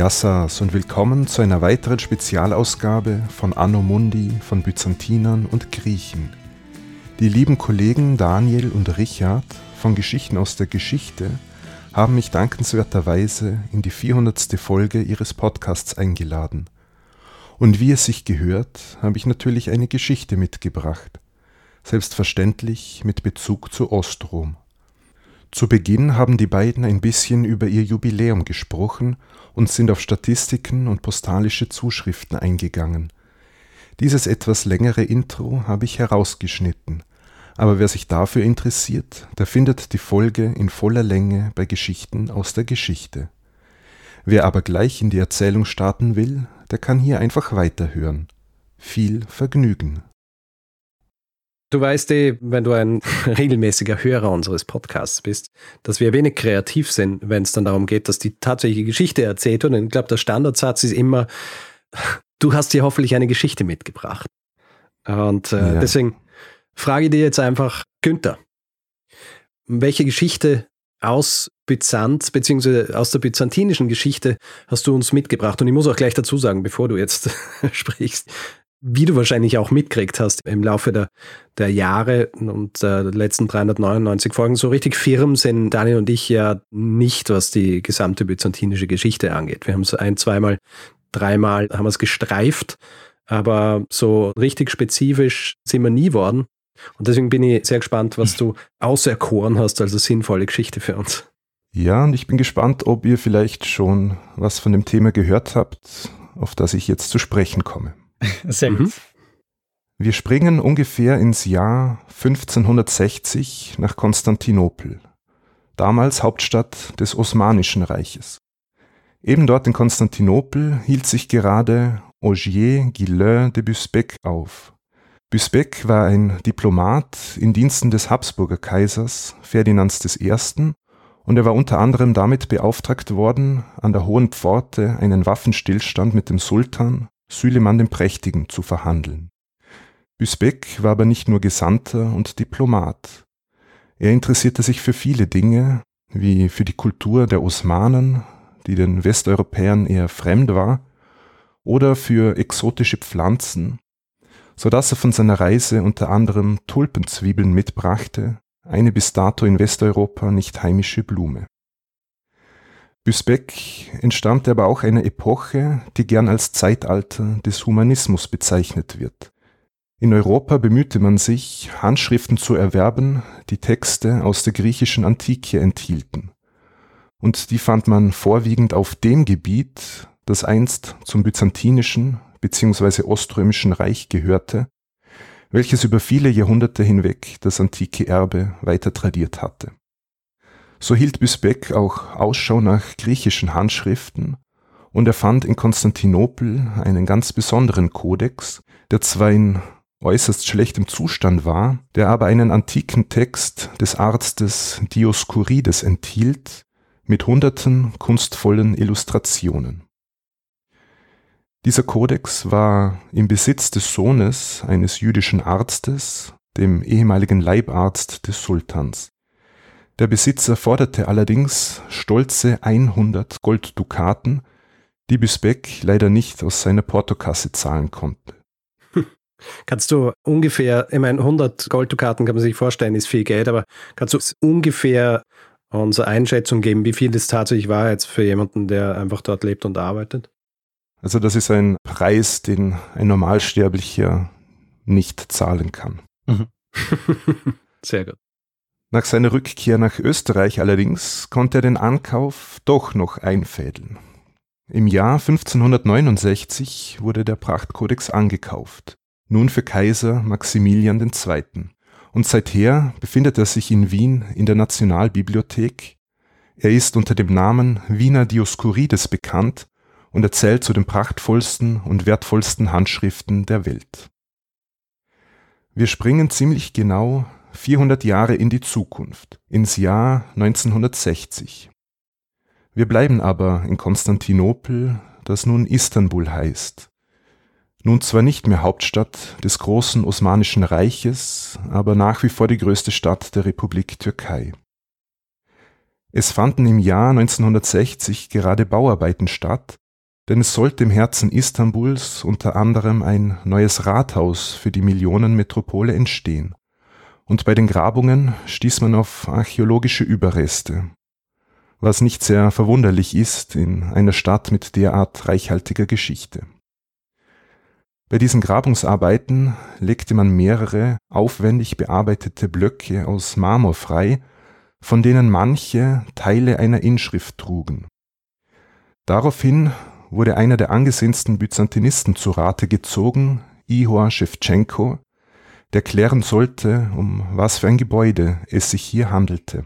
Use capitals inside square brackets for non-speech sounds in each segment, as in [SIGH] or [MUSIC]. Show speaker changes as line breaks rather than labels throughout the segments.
Yassas und willkommen zu einer weiteren Spezialausgabe von Anno Mundi von Byzantinern und Griechen. Die lieben Kollegen Daniel und Richard von Geschichten aus der Geschichte haben mich dankenswerterweise in die 400. Folge ihres Podcasts eingeladen. Und wie es sich gehört, habe ich natürlich eine Geschichte mitgebracht. Selbstverständlich mit Bezug zu Ostrom. Zu Beginn haben die beiden ein bisschen über ihr Jubiläum gesprochen und sind auf Statistiken und postalische Zuschriften eingegangen. Dieses etwas längere Intro habe ich herausgeschnitten, aber wer sich dafür interessiert, der findet die Folge in voller Länge bei Geschichten aus der Geschichte. Wer aber gleich in die Erzählung starten will, der kann hier einfach weiterhören. Viel Vergnügen.
Du weißt eh, wenn du ein [LAUGHS] regelmäßiger Hörer unseres Podcasts bist, dass wir wenig kreativ sind, wenn es dann darum geht, dass die tatsächliche Geschichte erzählt wird. Und ich glaube, der Standardsatz ist immer, du hast dir hoffentlich eine Geschichte mitgebracht. Und äh, ja. deswegen frage ich dir jetzt einfach, Günther, welche Geschichte aus Byzanz, beziehungsweise aus der byzantinischen Geschichte hast du uns mitgebracht? Und ich muss auch gleich dazu sagen, bevor du jetzt [LAUGHS] sprichst, wie du wahrscheinlich auch mitgekriegt hast im Laufe der, der Jahre und der letzten 399 Folgen, so richtig firm sind Daniel und ich ja nicht, was die gesamte byzantinische Geschichte angeht. Wir haben es ein, zweimal, dreimal haben wir es gestreift, aber so richtig spezifisch sind wir nie worden. Und deswegen bin ich sehr gespannt, was du auserkoren hast, also sinnvolle Geschichte für uns.
Ja, und ich bin gespannt, ob ihr vielleicht schon was von dem Thema gehört habt, auf das ich jetzt zu sprechen komme. [LAUGHS]
Sehr gut. Mhm.
Wir springen ungefähr ins Jahr 1560 nach Konstantinopel, damals Hauptstadt des Osmanischen Reiches. Eben dort in Konstantinopel hielt sich gerade Ogier Guillain de Busbecq auf. Busbecq war ein Diplomat in Diensten des Habsburger Kaisers Ferdinands I. und er war unter anderem damit beauftragt worden, an der Hohen Pforte einen Waffenstillstand mit dem Sultan Süleyman dem Prächtigen zu verhandeln. Büsbek war aber nicht nur Gesandter und Diplomat. Er interessierte sich für viele Dinge, wie für die Kultur der Osmanen, die den Westeuropäern eher fremd war, oder für exotische Pflanzen, so dass er von seiner Reise unter anderem Tulpenzwiebeln mitbrachte, eine bis dato in Westeuropa nicht heimische Blume. Büsbeck entstammte aber auch einer Epoche, die gern als Zeitalter des Humanismus bezeichnet wird. In Europa bemühte man sich, Handschriften zu erwerben, die Texte aus der griechischen Antike enthielten. Und die fand man vorwiegend auf dem Gebiet, das einst zum byzantinischen bzw. oströmischen Reich gehörte, welches über viele Jahrhunderte hinweg das antike Erbe weiter tradiert hatte. So hielt Büsbeck auch Ausschau nach griechischen Handschriften und er fand in Konstantinopel einen ganz besonderen Kodex, der zwar in äußerst schlechtem Zustand war, der aber einen antiken Text des Arztes Dioskurides enthielt, mit hunderten kunstvollen Illustrationen. Dieser Kodex war im Besitz des Sohnes eines jüdischen Arztes, dem ehemaligen Leibarzt des Sultans. Der Besitzer forderte allerdings stolze 100 Golddukaten, die Büsbeck leider nicht aus seiner Portokasse zahlen konnte. [LAUGHS]
Kannst du ungefähr, ich meine, 100 Golddukaten kann man sich vorstellen, ist viel Geld, aber kannst du ungefähr unsere Einschätzung geben, wie viel das tatsächlich war jetzt für jemanden, der einfach dort lebt und arbeitet?
Also das ist ein Preis, den ein Normalsterblicher nicht zahlen kann. Mhm. [LAUGHS]
Sehr gut.
Nach seiner Rückkehr nach Österreich allerdings konnte er den Ankauf doch noch einfädeln. Im Jahr 1569 wurde der Prachtkodex angekauft, nun für Kaiser Maximilian II. Und seither befindet er sich in Wien in der Nationalbibliothek. Er ist unter dem Namen Wiener Dioskurides bekannt und erzählt zu den prachtvollsten und wertvollsten Handschriften der Welt. Wir springen ziemlich genau 400 Jahre in die Zukunft, ins Jahr 1960. Wir bleiben aber in Konstantinopel, das nun Istanbul heißt. Nun zwar nicht mehr Hauptstadt des großen Osmanischen Reiches, aber nach wie vor die größte Stadt der Republik Türkei. Es fanden im Jahr 1960 gerade Bauarbeiten statt, denn es sollte im Herzen Istanbuls unter anderem ein neues Rathaus für die Millionenmetropole entstehen. Und bei den Grabungen stieß man auf archäologische Überreste, was nicht sehr verwunderlich ist in einer Stadt mit derart reichhaltiger Geschichte. Bei diesen Grabungsarbeiten legte man mehrere aufwendig bearbeitete Blöcke aus Marmor frei, von denen manche Teile einer Inschrift trugen. Daraufhin wurde einer der angesehensten Byzantinisten zu Rate gezogen, Ihor Schewtschenko, der klären sollte, um was für ein Gebäude es sich hier handelte.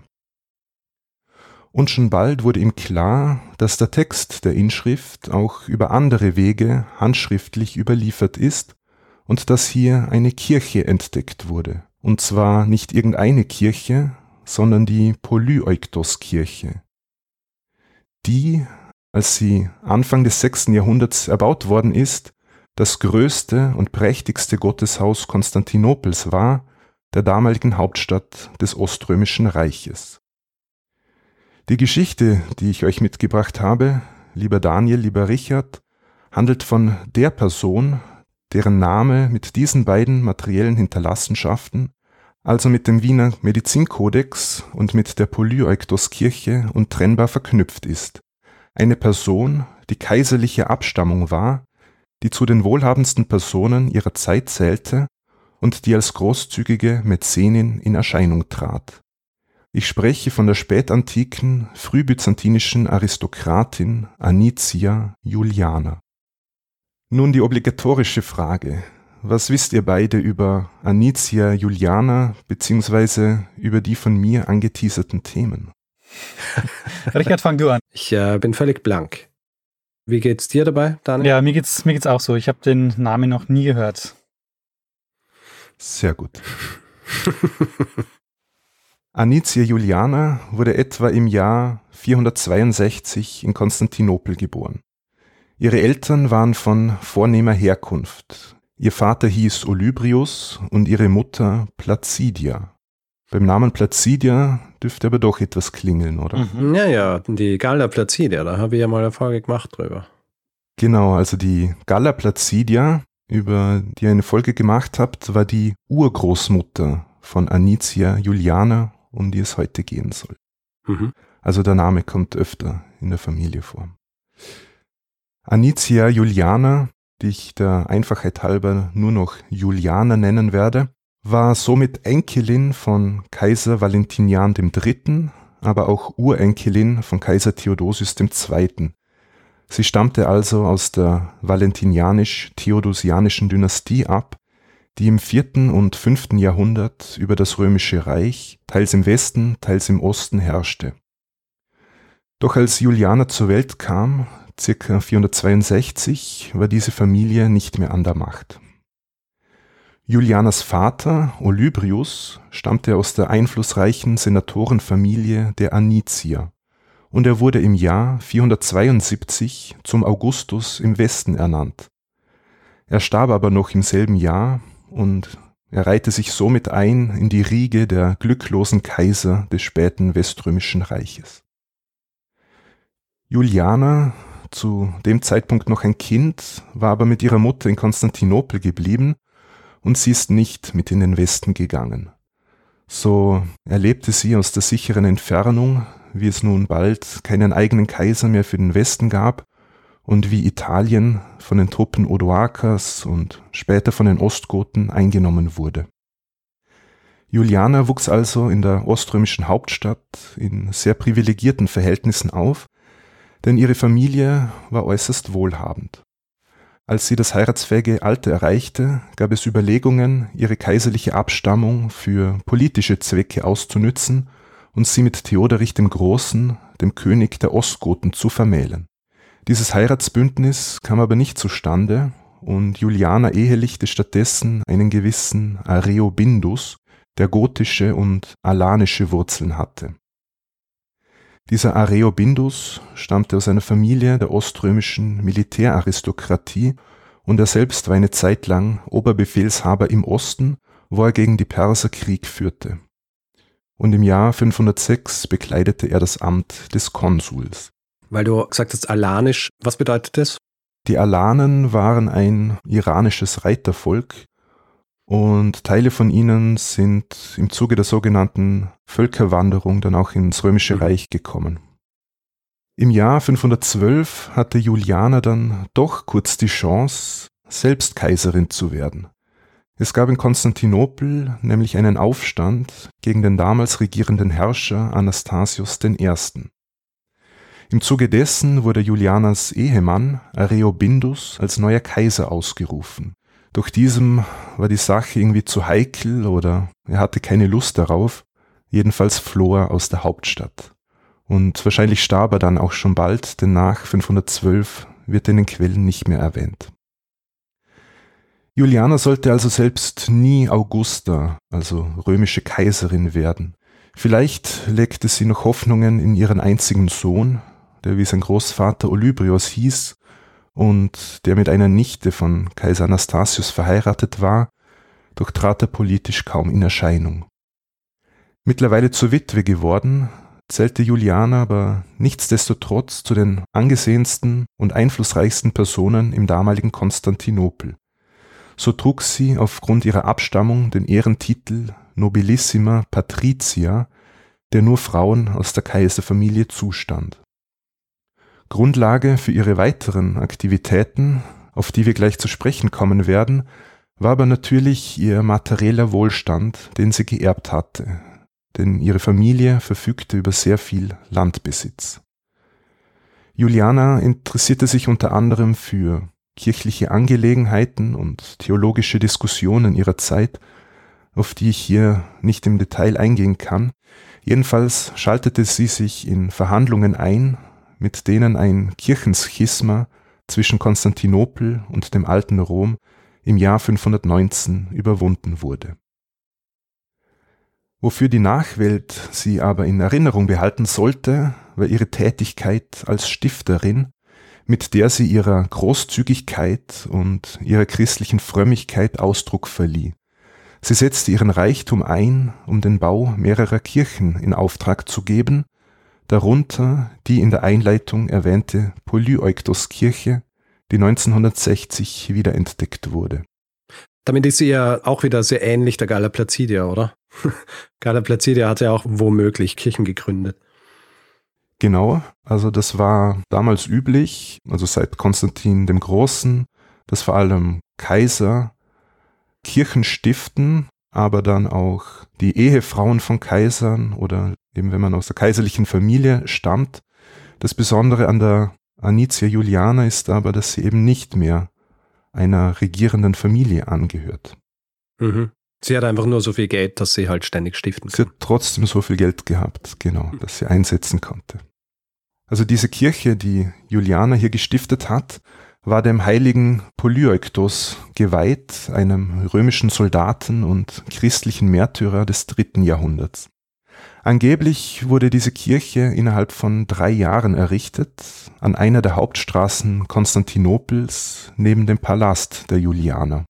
Und schon bald wurde ihm klar, dass der Text der Inschrift auch über andere Wege handschriftlich überliefert ist und dass hier eine Kirche entdeckt wurde. Und zwar nicht irgendeine Kirche, sondern die Polyeuktos-Kirche. Die, als sie Anfang des sechsten Jahrhunderts erbaut worden ist, das größte und prächtigste Gotteshaus Konstantinopels war, der damaligen Hauptstadt des Oströmischen Reiches. Die Geschichte, die ich euch mitgebracht habe, lieber Daniel, lieber Richard, handelt von der Person, deren Name mit diesen beiden materiellen Hinterlassenschaften, also mit dem Wiener Medizinkodex und mit der Polyeuctos-Kirche untrennbar verknüpft ist. Eine Person, die kaiserliche Abstammung war, die zu den wohlhabendsten Personen ihrer Zeit zählte und die als großzügige Mäzenin in Erscheinung trat. Ich spreche von der spätantiken, frühbyzantinischen Aristokratin Anicia Juliana. Nun die obligatorische Frage. Was wisst ihr beide über Anicia Juliana beziehungsweise über die von mir angeteaserten Themen? [LAUGHS]
Richard, fang du an.
Ich äh, bin völlig blank. Wie geht's dir dabei, Daniel?
Ja, mir geht's, mir geht's auch so. Ich habe den Namen noch nie gehört.
Sehr gut. [LAUGHS] Anicia Juliana wurde etwa im Jahr 462 in Konstantinopel geboren. Ihre Eltern waren von vornehmer Herkunft. Ihr Vater hieß Olybrius und ihre Mutter Placidia. Beim Namen Placidia dürfte aber doch etwas klingeln, oder?
Mhm. Ja, ja, die Galla Placidia, da habe ich ja mal eine Folge gemacht drüber.
Genau, also die Galla Placidia, über die ihr eine Folge gemacht habt, war die Urgroßmutter von Anicia Juliana um die es heute gehen soll. Mhm. Also der Name kommt öfter in der Familie vor. Anicia Juliana, die ich der Einfachheit halber nur noch Juliana nennen werde, war somit Enkelin von Kaiser Valentinian III., aber auch Urenkelin von Kaiser Theodosius II. Sie stammte also aus der valentinianisch-theodosianischen Dynastie ab die im vierten und fünften Jahrhundert über das römische Reich teils im Westen, teils im Osten herrschte. Doch als Juliana zur Welt kam, circa 462, war diese Familie nicht mehr an der Macht. Julianas Vater, Olybrius, stammte aus der einflussreichen Senatorenfamilie der Anicier und er wurde im Jahr 472 zum Augustus im Westen ernannt. Er starb aber noch im selben Jahr und er reihte sich somit ein in die Riege der glücklosen Kaiser des späten Weströmischen Reiches. Juliana, zu dem Zeitpunkt noch ein Kind, war aber mit ihrer Mutter in Konstantinopel geblieben und sie ist nicht mit in den Westen gegangen. So erlebte sie aus der sicheren Entfernung, wie es nun bald keinen eigenen Kaiser mehr für den Westen gab und wie Italien von den Truppen Odoakers und später von den Ostgoten eingenommen wurde. Juliana wuchs also in der oströmischen Hauptstadt in sehr privilegierten Verhältnissen auf, denn ihre Familie war äußerst wohlhabend. Als sie das heiratsfähige Alter erreichte, gab es Überlegungen, ihre kaiserliche Abstammung für politische Zwecke auszunützen und sie mit Theoderich dem Großen, dem König der Ostgoten, zu vermählen. Dieses Heiratsbündnis kam aber nicht zustande und Juliana ehelichte stattdessen einen gewissen Areobindus, der gotische und alanische Wurzeln hatte. Dieser Areobindus stammte aus einer Familie der oströmischen Militäraristokratie und er selbst war eine Zeit lang Oberbefehlshaber im Osten, wo er gegen die Perser Krieg führte. Und im Jahr 506 bekleidete er das Amt des Konsuls.
Weil du gesagt hast, alanisch, was bedeutet das?
Die Alanen waren ein iranisches Reitervolk und Teile von ihnen sind im Zuge der sogenannten Völkerwanderung dann auch ins Römische mhm. Reich gekommen. Im Jahr 512 hatte Juliana dann doch kurz die Chance, selbst Kaiserin zu werden. Es gab in Konstantinopel nämlich einen Aufstand gegen den damals regierenden Herrscher Anastasius I. Im Zuge dessen wurde Julianas Ehemann Areobindus als neuer Kaiser ausgerufen. Doch diesem war die Sache irgendwie zu heikel oder er hatte keine Lust darauf. Jedenfalls floh er aus der Hauptstadt. Und wahrscheinlich starb er dann auch schon bald, denn nach 512 wird in den Quellen nicht mehr erwähnt. Juliana sollte also selbst nie Augusta, also römische Kaiserin werden. Vielleicht legte sie noch Hoffnungen in ihren einzigen Sohn, der wie sein Großvater Olybrios hieß und der mit einer Nichte von Kaiser Anastasius verheiratet war, doch trat er politisch kaum in Erscheinung. Mittlerweile zur Witwe geworden, zählte Juliana aber nichtsdestotrotz zu den angesehensten und einflussreichsten Personen im damaligen Konstantinopel. So trug sie aufgrund ihrer Abstammung den Ehrentitel Nobilissima Patricia, der nur Frauen aus der Kaiserfamilie zustand. Grundlage für ihre weiteren Aktivitäten, auf die wir gleich zu sprechen kommen werden, war aber natürlich ihr materieller Wohlstand, den sie geerbt hatte, denn ihre Familie verfügte über sehr viel Landbesitz. Juliana interessierte sich unter anderem für kirchliche Angelegenheiten und theologische Diskussionen ihrer Zeit, auf die ich hier nicht im Detail eingehen kann. Jedenfalls schaltete sie sich in Verhandlungen ein, mit denen ein Kirchenschisma zwischen Konstantinopel und dem alten Rom im Jahr 519 überwunden wurde. Wofür die Nachwelt sie aber in Erinnerung behalten sollte, war ihre Tätigkeit als Stifterin mit der sie ihrer Großzügigkeit und ihrer christlichen Frömmigkeit Ausdruck verlieh. Sie setzte ihren Reichtum ein, um den Bau mehrerer Kirchen in Auftrag zu geben, darunter die in der Einleitung erwähnte Polyeuctos-Kirche, die 1960 wiederentdeckt wurde.
Damit ist sie ja auch wieder sehr ähnlich der Gala Placidia, oder? [LAUGHS] Gala Placidia hat ja auch womöglich Kirchen gegründet.
Genau, also das war damals üblich, also seit Konstantin dem Großen, dass vor allem Kaiser Kirchen stiften, aber dann auch die Ehefrauen von Kaisern oder eben wenn man aus der kaiserlichen Familie stammt. Das Besondere an der Anicia Juliana ist aber, dass sie eben nicht mehr einer regierenden Familie angehört.
Mhm. Sie hat einfach nur so viel Geld, dass sie halt ständig stiften kann.
Sie hat trotzdem so viel Geld gehabt, genau, dass sie einsetzen konnte. Also diese Kirche, die Juliana hier gestiftet hat, war dem heiligen Polyeuctos geweiht, einem römischen Soldaten und christlichen Märtyrer des dritten Jahrhunderts. Angeblich wurde diese Kirche innerhalb von drei Jahren errichtet, an einer der Hauptstraßen Konstantinopels neben dem Palast der Julianer.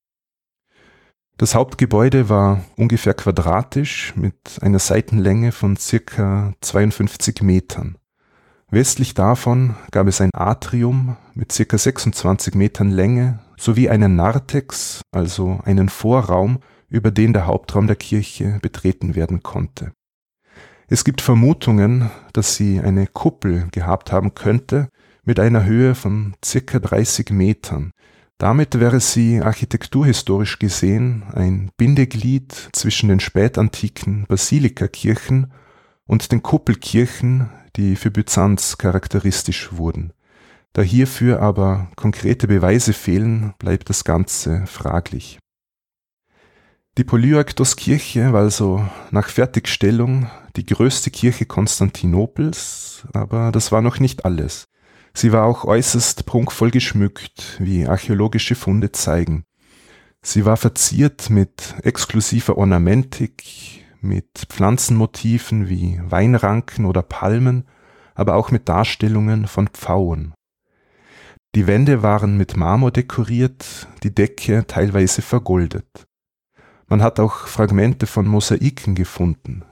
Das Hauptgebäude war ungefähr quadratisch mit einer Seitenlänge von circa 52 Metern. Westlich davon gab es ein Atrium mit circa 26 Metern Länge sowie einen Narthex, also einen Vorraum, über den der Hauptraum der Kirche betreten werden konnte. Es gibt Vermutungen, dass sie eine Kuppel gehabt haben könnte mit einer Höhe von circa 30 Metern, damit wäre sie architekturhistorisch gesehen ein Bindeglied zwischen den spätantiken Basilikakirchen und den Kuppelkirchen, die für Byzanz charakteristisch wurden. Da hierfür aber konkrete Beweise fehlen, bleibt das Ganze fraglich. Die Polyaktos-Kirche war also nach Fertigstellung die größte Kirche Konstantinopels, aber das war noch nicht alles. Sie war auch äußerst prunkvoll geschmückt, wie archäologische Funde zeigen. Sie war verziert mit exklusiver Ornamentik, mit Pflanzenmotiven wie Weinranken oder Palmen, aber auch mit Darstellungen von Pfauen. Die Wände waren mit Marmor dekoriert, die Decke teilweise vergoldet. Man hat auch Fragmente von Mosaiken gefunden,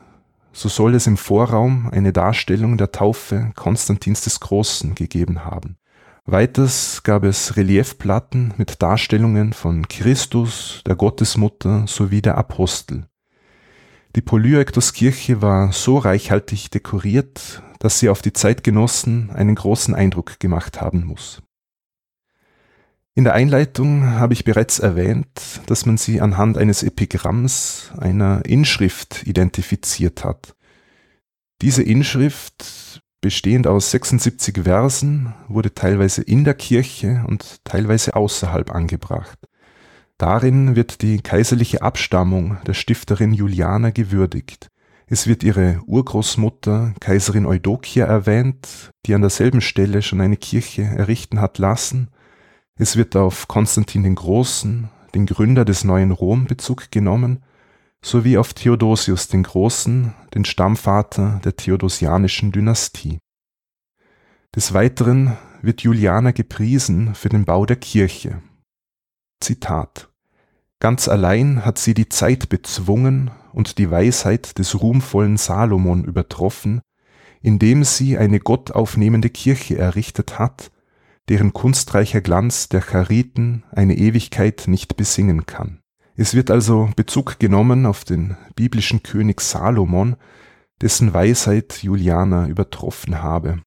so soll es im Vorraum eine Darstellung der Taufe Konstantins des Großen gegeben haben. Weiters gab es Reliefplatten mit Darstellungen von Christus, der Gottesmutter sowie der Apostel. Die Polyektoskirche war so reichhaltig dekoriert, dass sie auf die Zeitgenossen einen großen Eindruck gemacht haben muss. In der Einleitung habe ich bereits erwähnt, dass man sie anhand eines Epigramms, einer Inschrift identifiziert hat. Diese Inschrift bestehend aus 76 Versen, wurde teilweise in der Kirche und teilweise außerhalb angebracht. Darin wird die kaiserliche Abstammung der Stifterin Juliana gewürdigt. Es wird ihre Urgroßmutter, Kaiserin Eudokia, erwähnt, die an derselben Stelle schon eine Kirche errichten hat lassen. Es wird auf Konstantin den Großen, den Gründer des neuen Rom, Bezug genommen sowie auf Theodosius den Großen, den Stammvater der theodosianischen Dynastie. Des Weiteren wird Juliana gepriesen für den Bau der Kirche. Zitat Ganz allein hat sie die Zeit bezwungen und die Weisheit des ruhmvollen Salomon übertroffen, indem sie eine gottaufnehmende Kirche errichtet hat, deren kunstreicher Glanz der Chariten eine Ewigkeit nicht besingen kann. Es wird also Bezug genommen auf den biblischen König Salomon, dessen Weisheit Juliana übertroffen habe.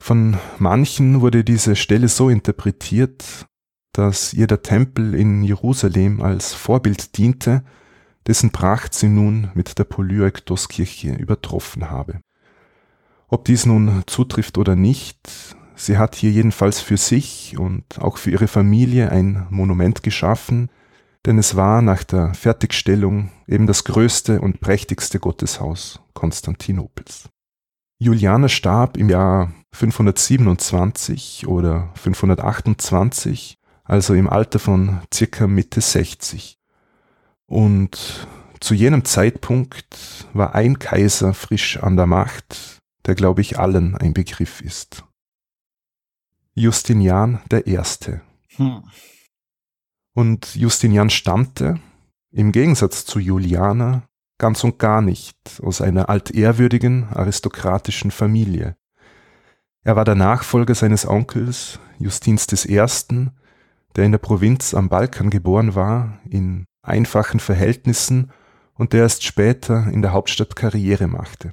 Von manchen wurde diese Stelle so interpretiert, dass ihr der Tempel in Jerusalem als Vorbild diente, dessen Pracht sie nun mit der Polyektoskirche übertroffen habe. Ob dies nun zutrifft oder nicht, sie hat hier jedenfalls für sich und auch für ihre Familie ein Monument geschaffen, denn es war nach der Fertigstellung eben das größte und prächtigste Gotteshaus Konstantinopels. Juliane starb im Jahr 527 oder 528, also im Alter von circa Mitte 60. Und zu jenem Zeitpunkt war ein Kaiser frisch an der Macht, der glaube ich allen ein Begriff ist. Justinian Erste. Hm. Und Justinian stammte, im Gegensatz zu Juliana, ganz und gar nicht aus einer altehrwürdigen aristokratischen Familie. Er war der Nachfolger seines Onkels Justins I., der in der Provinz am Balkan geboren war, in einfachen Verhältnissen und der erst später in der Hauptstadt Karriere machte.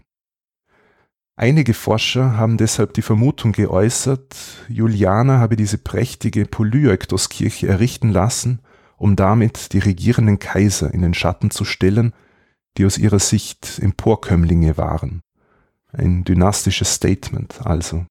Einige Forscher haben deshalb die Vermutung geäußert, Juliana habe diese prächtige Polyektoskirche errichten lassen, um damit die regierenden Kaiser in den Schatten zu stellen, die aus ihrer Sicht Emporkömmlinge waren. Ein dynastisches Statement also.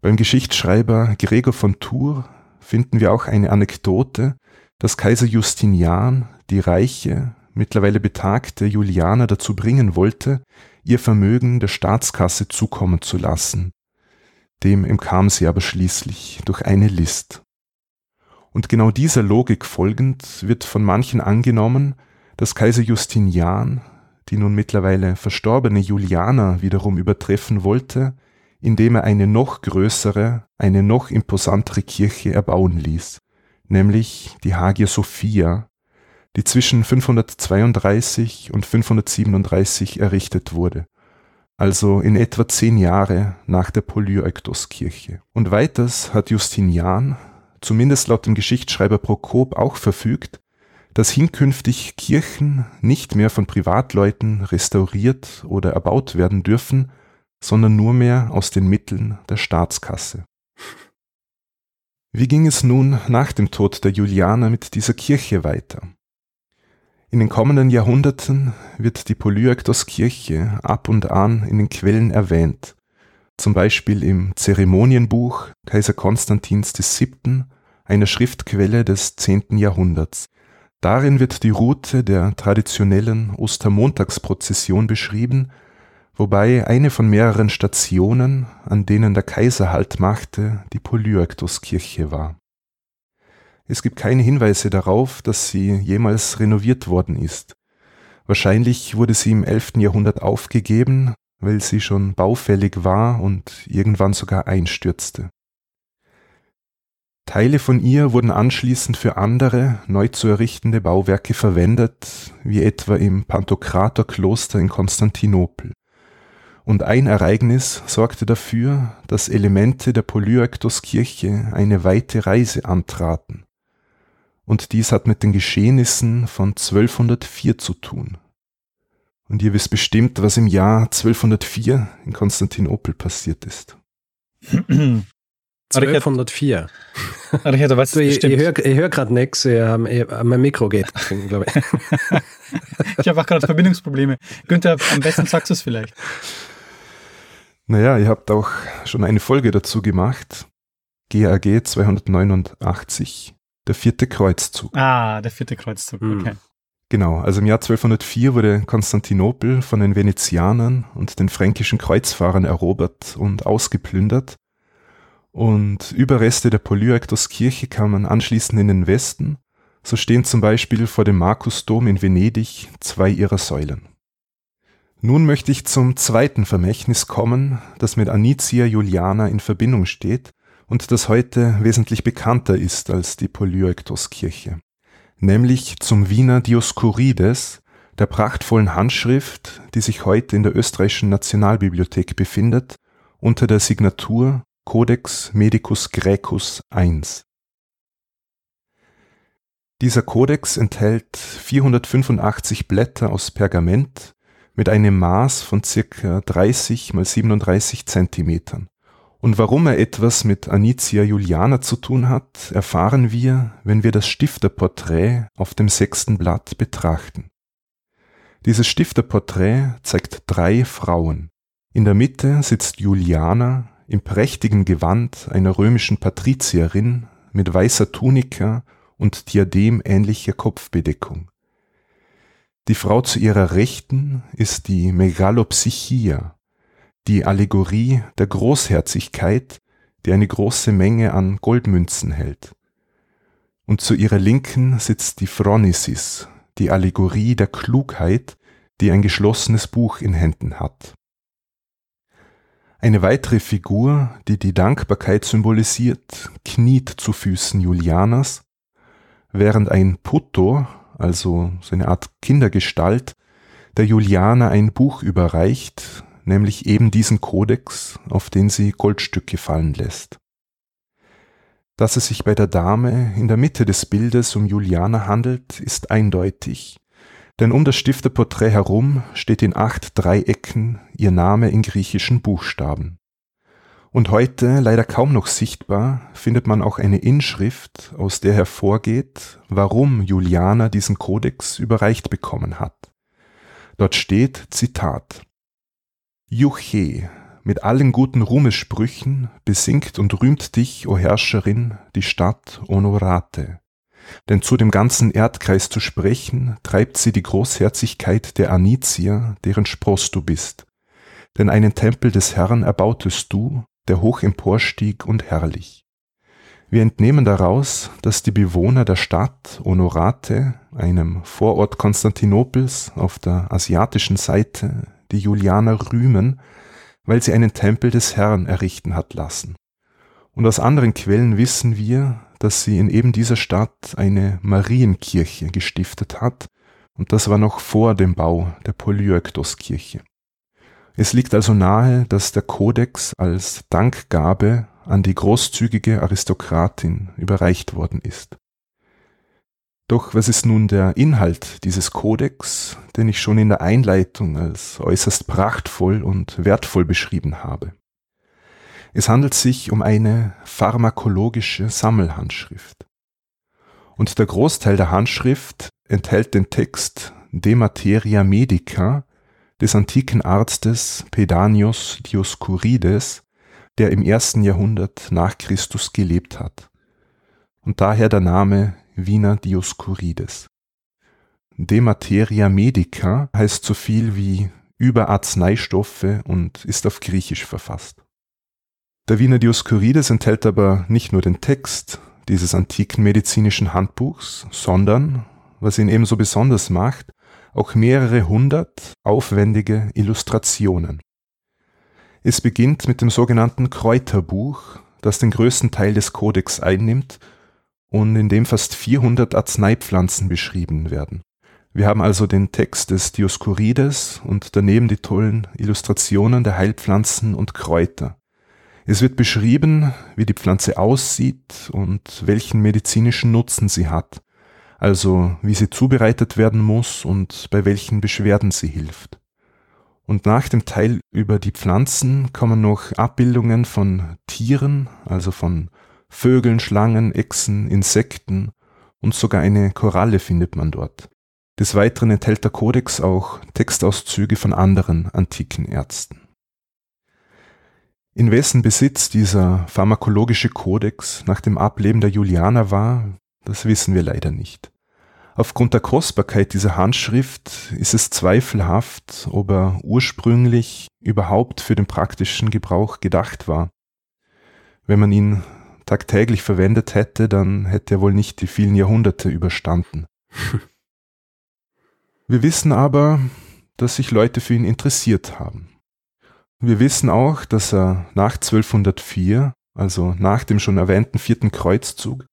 Beim Geschichtsschreiber Gregor von Tours finden wir auch eine Anekdote, dass Kaiser Justinian die reiche, mittlerweile betagte Juliana dazu bringen wollte, ihr Vermögen der Staatskasse zukommen zu lassen. Dem entkam sie aber schließlich durch eine List. Und genau dieser Logik folgend wird von manchen angenommen, dass Kaiser Justinian die nun mittlerweile verstorbene Juliana wiederum übertreffen wollte, indem er eine noch größere, eine noch imposantere Kirche erbauen ließ, nämlich die Hagia Sophia, die zwischen 532 und 537 errichtet wurde, also in etwa zehn Jahre nach der Polyektoskirche. Und weiters hat Justinian, zumindest laut dem Geschichtsschreiber Prokop, auch verfügt, dass hinkünftig Kirchen nicht mehr von Privatleuten restauriert oder erbaut werden dürfen, sondern nur mehr aus den Mitteln der Staatskasse. Wie ging es nun nach dem Tod der Julianer mit dieser Kirche weiter? In den kommenden Jahrhunderten wird die Polyektoskirche ab und an in den Quellen erwähnt, zum Beispiel im Zeremonienbuch Kaiser Konstantins VII., einer Schriftquelle des 10. Jahrhunderts. Darin wird die Route der traditionellen Ostermontagsprozession beschrieben, wobei eine von mehreren Stationen, an denen der Kaiser Halt machte, die Polyektoskirche war. Es gibt keine Hinweise darauf, dass sie jemals renoviert worden ist. Wahrscheinlich wurde sie im 11. Jahrhundert aufgegeben, weil sie schon baufällig war und irgendwann sogar einstürzte. Teile von ihr wurden anschließend für andere, neu zu errichtende Bauwerke verwendet, wie etwa im Pantokratorkloster in Konstantinopel. Und ein Ereignis sorgte dafür, dass Elemente der Polyaktoskirche eine weite Reise antraten. Und dies hat mit den Geschehnissen von 1204 zu tun. Und ihr wisst bestimmt, was im Jahr 1204 in Konstantinopel passiert ist.
1204.
Richard, du weißt
Du, ich ich höre hör gerade nichts, mein Mikro geht, glaube ich. [LAUGHS]
Ich habe auch gerade Verbindungsprobleme. Günther, am besten sagst du es vielleicht.
Naja, ihr habt auch schon eine Folge dazu gemacht. GAG 289, der vierte Kreuzzug.
Ah, der vierte Kreuzzug.
Hm.
Okay.
Genau, also im Jahr 1204 wurde Konstantinopel von den Venezianern und den fränkischen Kreuzfahrern erobert und ausgeplündert. Und Überreste der Polyaktoskirche kamen anschließend in den Westen. So stehen zum Beispiel vor dem Markusdom in Venedig zwei ihrer Säulen. Nun möchte ich zum zweiten Vermächtnis kommen, das mit Anicia Juliana in Verbindung steht und das heute wesentlich bekannter ist als die Polyaktoskirche nämlich zum Wiener Dioskurides, der prachtvollen Handschrift, die sich heute in der österreichischen Nationalbibliothek befindet, unter der Signatur Codex Medicus Graecus I. Dieser Kodex enthält 485 Blätter aus Pergament mit einem Maß von circa 30 mal 37 Zentimetern. Und warum er etwas mit Anicia Juliana zu tun hat, erfahren wir, wenn wir das Stifterporträt auf dem sechsten Blatt betrachten. Dieses Stifterporträt zeigt drei Frauen. In der Mitte sitzt Juliana im prächtigen Gewand einer römischen Patrizierin mit weißer Tunika und diademähnlicher Kopfbedeckung. Die Frau zu ihrer Rechten ist die Megalopsychia, die Allegorie der Großherzigkeit, die eine große Menge an Goldmünzen hält. Und zu ihrer Linken sitzt die Phronesis, die Allegorie der Klugheit, die ein geschlossenes Buch in Händen hat. Eine weitere Figur, die die Dankbarkeit symbolisiert, kniet zu Füßen Julianas, während ein Putto, also so eine Art Kindergestalt, der Juliana ein Buch überreicht, nämlich eben diesen Kodex, auf den sie Goldstücke fallen lässt. Dass es sich bei der Dame in der Mitte des Bildes um Juliana handelt, ist eindeutig, denn um das Stifterporträt herum steht in acht Dreiecken ihr Name in griechischen Buchstaben. Und heute, leider kaum noch sichtbar, findet man auch eine Inschrift, aus der hervorgeht, warum Juliana diesen Kodex überreicht bekommen hat. Dort steht, Zitat, Juche, mit allen guten Ruhmessprüchen besingt und rühmt dich, o Herrscherin, die Stadt Honorate. Denn zu dem ganzen Erdkreis zu sprechen, treibt sie die Großherzigkeit der Anizier, deren Spross du bist. Denn einen Tempel des Herrn erbautest du, der hoch emporstieg und herrlich. Wir entnehmen daraus, dass die Bewohner der Stadt Honorate, einem Vorort Konstantinopels auf der asiatischen Seite, die Julianer rühmen, weil sie einen Tempel des Herrn errichten hat lassen. Und aus anderen Quellen wissen wir, dass sie in eben dieser Stadt eine Marienkirche gestiftet hat, und das war noch vor dem Bau der Polyöktoskirche. Es liegt also nahe, dass der Kodex als Dankgabe an die großzügige Aristokratin überreicht worden ist. Doch was ist nun der Inhalt dieses Kodex, den ich schon in der Einleitung als äußerst prachtvoll und wertvoll beschrieben habe? Es handelt sich um eine pharmakologische Sammelhandschrift. Und der Großteil der Handschrift enthält den Text De Materia Medica des antiken Arztes Pedanios Dioskurides, der im ersten Jahrhundert nach Christus gelebt hat. Und daher der Name Wiener Dioskurides. De Materia Medica heißt so viel wie über Arzneistoffe und ist auf Griechisch verfasst. Der Wiener Dioskurides enthält aber nicht nur den Text dieses antiken medizinischen Handbuchs, sondern, was ihn ebenso besonders macht, auch mehrere hundert aufwendige Illustrationen. Es beginnt mit dem sogenannten Kräuterbuch, das den größten Teil des Kodex einnimmt und in dem fast 400 Arzneipflanzen beschrieben werden, Wir haben also den Text des Dioskurides und daneben die tollen Illustrationen der Heilpflanzen und Kräuter. Es wird beschrieben, wie die Pflanze aussieht und welchen medizinischen Nutzen sie hat, also wie sie zubereitet werden muss und bei welchen Beschwerden sie hilft. Und nach dem Teil über die Pflanzen kommen noch Abbildungen von Tieren, also von Vögeln, Schlangen, Echsen, Insekten und sogar eine Koralle findet man dort. Des Weiteren enthält der Kodex auch Textauszüge von anderen antiken Ärzten. In wessen Besitz dieser pharmakologische Kodex nach dem Ableben der Julianer war, das wissen wir leider nicht. Aufgrund der Kostbarkeit dieser Handschrift ist es zweifelhaft, ob er ursprünglich überhaupt für den praktischen Gebrauch gedacht war. Wenn man ihn tagtäglich verwendet hätte, dann hätte er wohl nicht die vielen Jahrhunderte überstanden. [LAUGHS] Wir wissen aber, dass sich Leute für ihn interessiert haben. Wir wissen auch, dass er nach 1204, also nach dem schon erwähnten vierten Kreuzzug,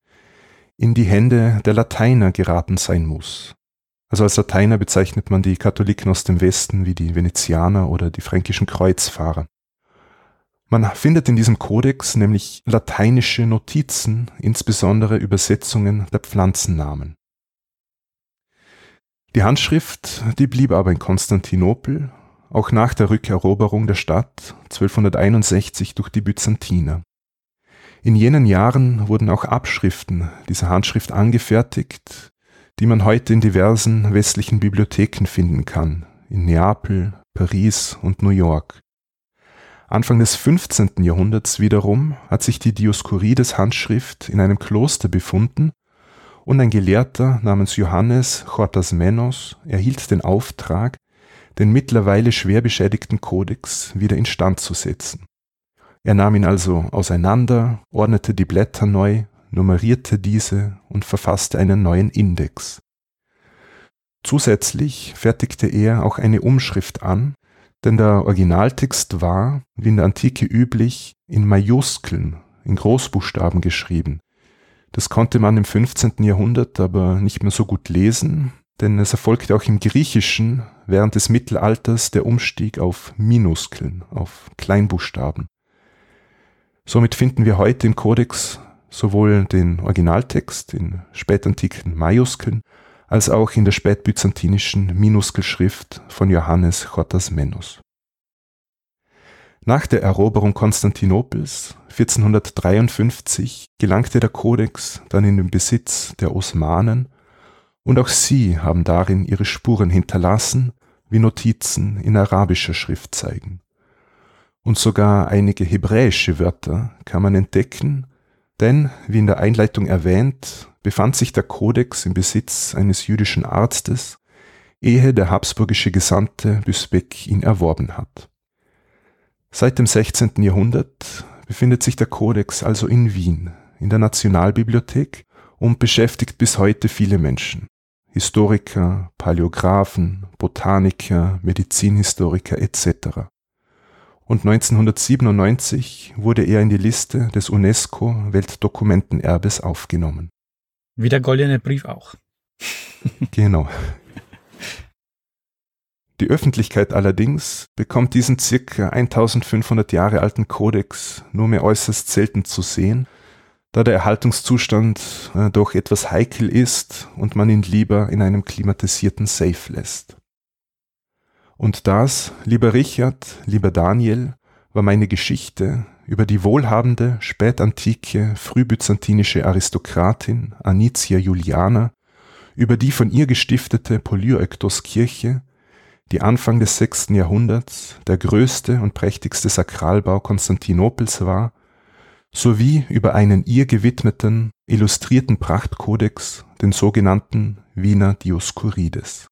in die Hände der Lateiner geraten sein muss. Also als Lateiner bezeichnet man die Katholiken aus dem Westen wie die Venezianer oder die fränkischen Kreuzfahrer. Man findet in diesem Kodex nämlich lateinische Notizen, insbesondere Übersetzungen der Pflanzennamen. Die Handschrift, die blieb aber in Konstantinopel, auch nach der Rückeroberung der Stadt 1261 durch die Byzantiner. In jenen Jahren wurden auch Abschriften dieser Handschrift angefertigt, die man heute in diversen westlichen Bibliotheken finden kann, in Neapel, Paris und New York. Anfang des 15. Jahrhunderts wiederum hat sich die Dioskurides Handschrift in einem Kloster befunden und ein Gelehrter namens Johannes Chortasmenos erhielt den Auftrag, den mittlerweile schwer beschädigten Kodex wieder instand zu setzen. Er nahm ihn also auseinander, ordnete die Blätter neu, nummerierte diese und verfasste einen neuen Index. Zusätzlich fertigte er auch eine Umschrift an, denn der Originaltext war, wie in der Antike üblich, in Majuskeln, in Großbuchstaben geschrieben. Das konnte man im 15. Jahrhundert aber nicht mehr so gut lesen, denn es erfolgte auch im Griechischen während des Mittelalters der Umstieg auf Minuskeln, auf Kleinbuchstaben. Somit finden wir heute im Kodex sowohl den Originaltext in spätantiken Majuskeln als auch in der spätbyzantinischen Minuskelschrift von Johannes Chotasmenos. Nach der Eroberung Konstantinopels 1453 gelangte der Kodex dann in den Besitz der Osmanen und auch sie haben darin ihre Spuren hinterlassen, wie Notizen in arabischer Schrift zeigen und sogar einige hebräische Wörter kann man entdecken, denn, wie in der Einleitung erwähnt, befand sich der Kodex im Besitz eines jüdischen Arztes, ehe der habsburgische Gesandte Büsbeck ihn erworben hat. Seit dem 16. Jahrhundert befindet sich der Kodex also in Wien, in der Nationalbibliothek und beschäftigt bis heute viele Menschen. Historiker, Paläographen, Botaniker, Medizinhistoriker etc und 1997 wurde er in die Liste des UNESCO Weltdokumentenerbes aufgenommen.
Wie der goldene Brief auch.
genau. Die Öffentlichkeit allerdings bekommt diesen circa 1500 Jahre alten Kodex nur mehr äußerst selten zu sehen, da der Erhaltungszustand äh, doch etwas heikel ist und man ihn lieber in einem klimatisierten Safe lässt. Und das, lieber Richard, lieber Daniel, war meine Geschichte über die wohlhabende, spätantike, frühbyzantinische Aristokratin Anicia Juliana, über die von ihr gestiftete Polyrektoskirche, die Anfang des 6. Jahrhunderts der größte und prächtigste Sakralbau Konstantinopels war, sowie über einen ihr gewidmeten, illustrierten Prachtkodex, den sogenannten Wiener Dioskurides.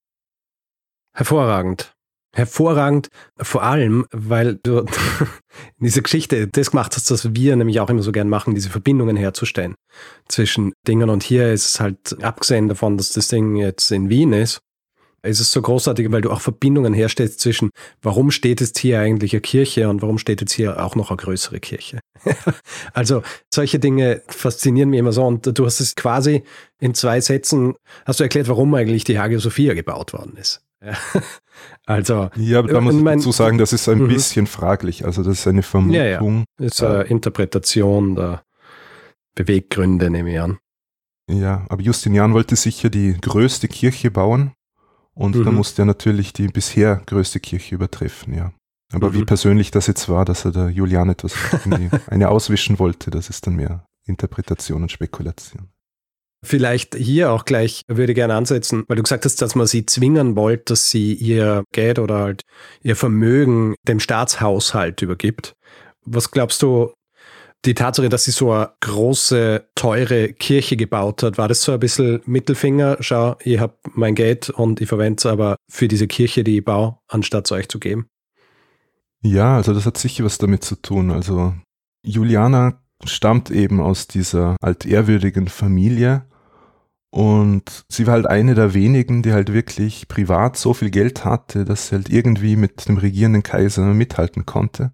Hervorragend hervorragend, vor allem, weil du [LAUGHS] in dieser Geschichte das gemacht hast, was wir nämlich auch immer so gern machen, diese Verbindungen herzustellen zwischen Dingen. Und hier ist es halt, abgesehen davon, dass das Ding jetzt in Wien ist, ist es so großartig, weil du auch Verbindungen herstellst zwischen, warum steht jetzt hier eigentlich eine Kirche und warum steht jetzt hier auch noch eine größere Kirche. [LAUGHS] also solche Dinge faszinieren mich immer so und du hast es quasi in zwei Sätzen, hast du erklärt, warum eigentlich die Hagia Sophia gebaut worden ist. Ja. Also,
ja, aber da muss ich dazu sagen, das ist ein mhm. bisschen fraglich. Also, das ist eine Vermutung. Ja, ja.
ist eine Interpretation der Beweggründe, nehme ich an.
Ja, aber Justinian wollte sicher die größte Kirche bauen und mhm. da musste er natürlich die bisher größte Kirche übertreffen, ja. Aber mhm. wie persönlich das jetzt war, dass er der Julian etwas [LAUGHS] eine auswischen wollte, das ist dann mehr Interpretation und Spekulation.
Vielleicht hier auch gleich würde ich gerne ansetzen, weil du gesagt hast, dass man sie zwingen wollte, dass sie ihr Geld oder halt ihr Vermögen dem Staatshaushalt übergibt. Was glaubst du, die Tatsache, dass sie so eine große, teure Kirche gebaut hat, war das so ein bisschen Mittelfinger? Schau, ich habe mein Geld und ich verwende es aber für diese Kirche, die ich baue, anstatt es euch zu geben.
Ja, also das hat sicher was damit zu tun. Also Juliana stammt eben aus dieser altehrwürdigen Familie und sie war halt eine der wenigen, die halt wirklich privat so viel Geld hatte, dass sie halt irgendwie mit dem regierenden Kaiser mithalten konnte.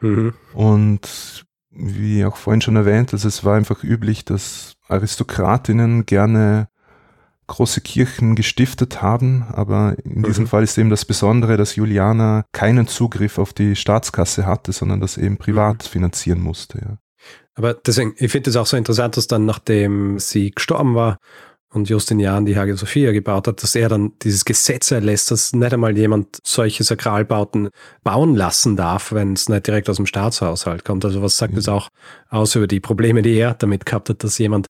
Mhm. Und wie auch vorhin schon erwähnt, also es war einfach üblich, dass Aristokratinnen gerne große Kirchen gestiftet haben, aber in diesem mhm. Fall ist eben das Besondere, dass Juliana keinen Zugriff auf die Staatskasse hatte, sondern das eben privat mhm. finanzieren musste. Ja.
Aber deswegen, ich finde es auch so interessant, dass dann, nachdem sie gestorben war und Justinian die Hagia Sophia gebaut hat, dass er dann dieses Gesetz erlässt, dass nicht einmal jemand solche Sakralbauten bauen lassen darf, wenn es nicht direkt aus dem Staatshaushalt kommt. Also was sagt es auch aus über die Probleme, die er damit gehabt hat, dass jemand,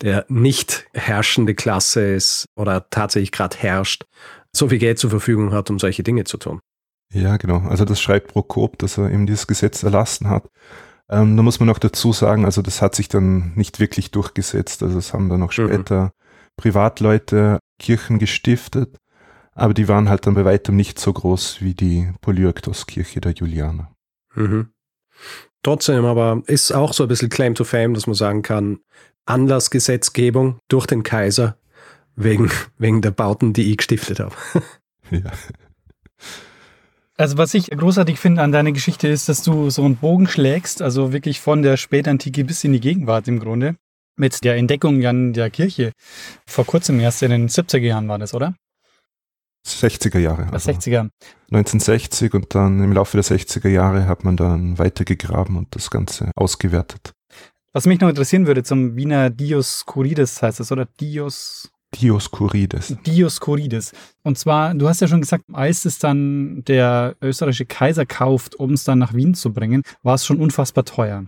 der nicht herrschende Klasse ist oder tatsächlich gerade herrscht, so viel Geld zur Verfügung hat, um solche Dinge zu tun.
Ja, genau. Also das schreibt Prokop, dass er eben dieses Gesetz erlassen hat. Ähm, da muss man noch dazu sagen, also das hat sich dann nicht wirklich durchgesetzt. Also es haben dann noch mhm. später mhm. Privatleute Kirchen gestiftet, aber die waren halt dann bei weitem nicht so groß wie die Polyaktos-Kirche der Julianer.
Mhm. Trotzdem aber ist auch so ein bisschen Claim to Fame, dass man sagen kann, Anlassgesetzgebung durch den Kaiser wegen, [LAUGHS] wegen der Bauten, die ich gestiftet habe. [LAUGHS] ja.
Also was ich großartig finde an deiner Geschichte ist, dass du so einen Bogen schlägst, also wirklich von der Spätantike bis in die Gegenwart im Grunde. Mit der Entdeckung Jan der Kirche. Vor kurzem erst in den 70er Jahren war das, oder?
60er Jahre.
Also 60er.
1960 und dann im Laufe der 60er Jahre hat man dann weitergegraben und das Ganze ausgewertet.
Was mich noch interessieren würde zum Wiener Dioskurides heißt das, oder? Dios
Dioskurides.
Dioskurides. Und zwar, du hast ja schon gesagt, als es dann der österreichische Kaiser kauft, um es dann nach Wien zu bringen, war es schon unfassbar teuer.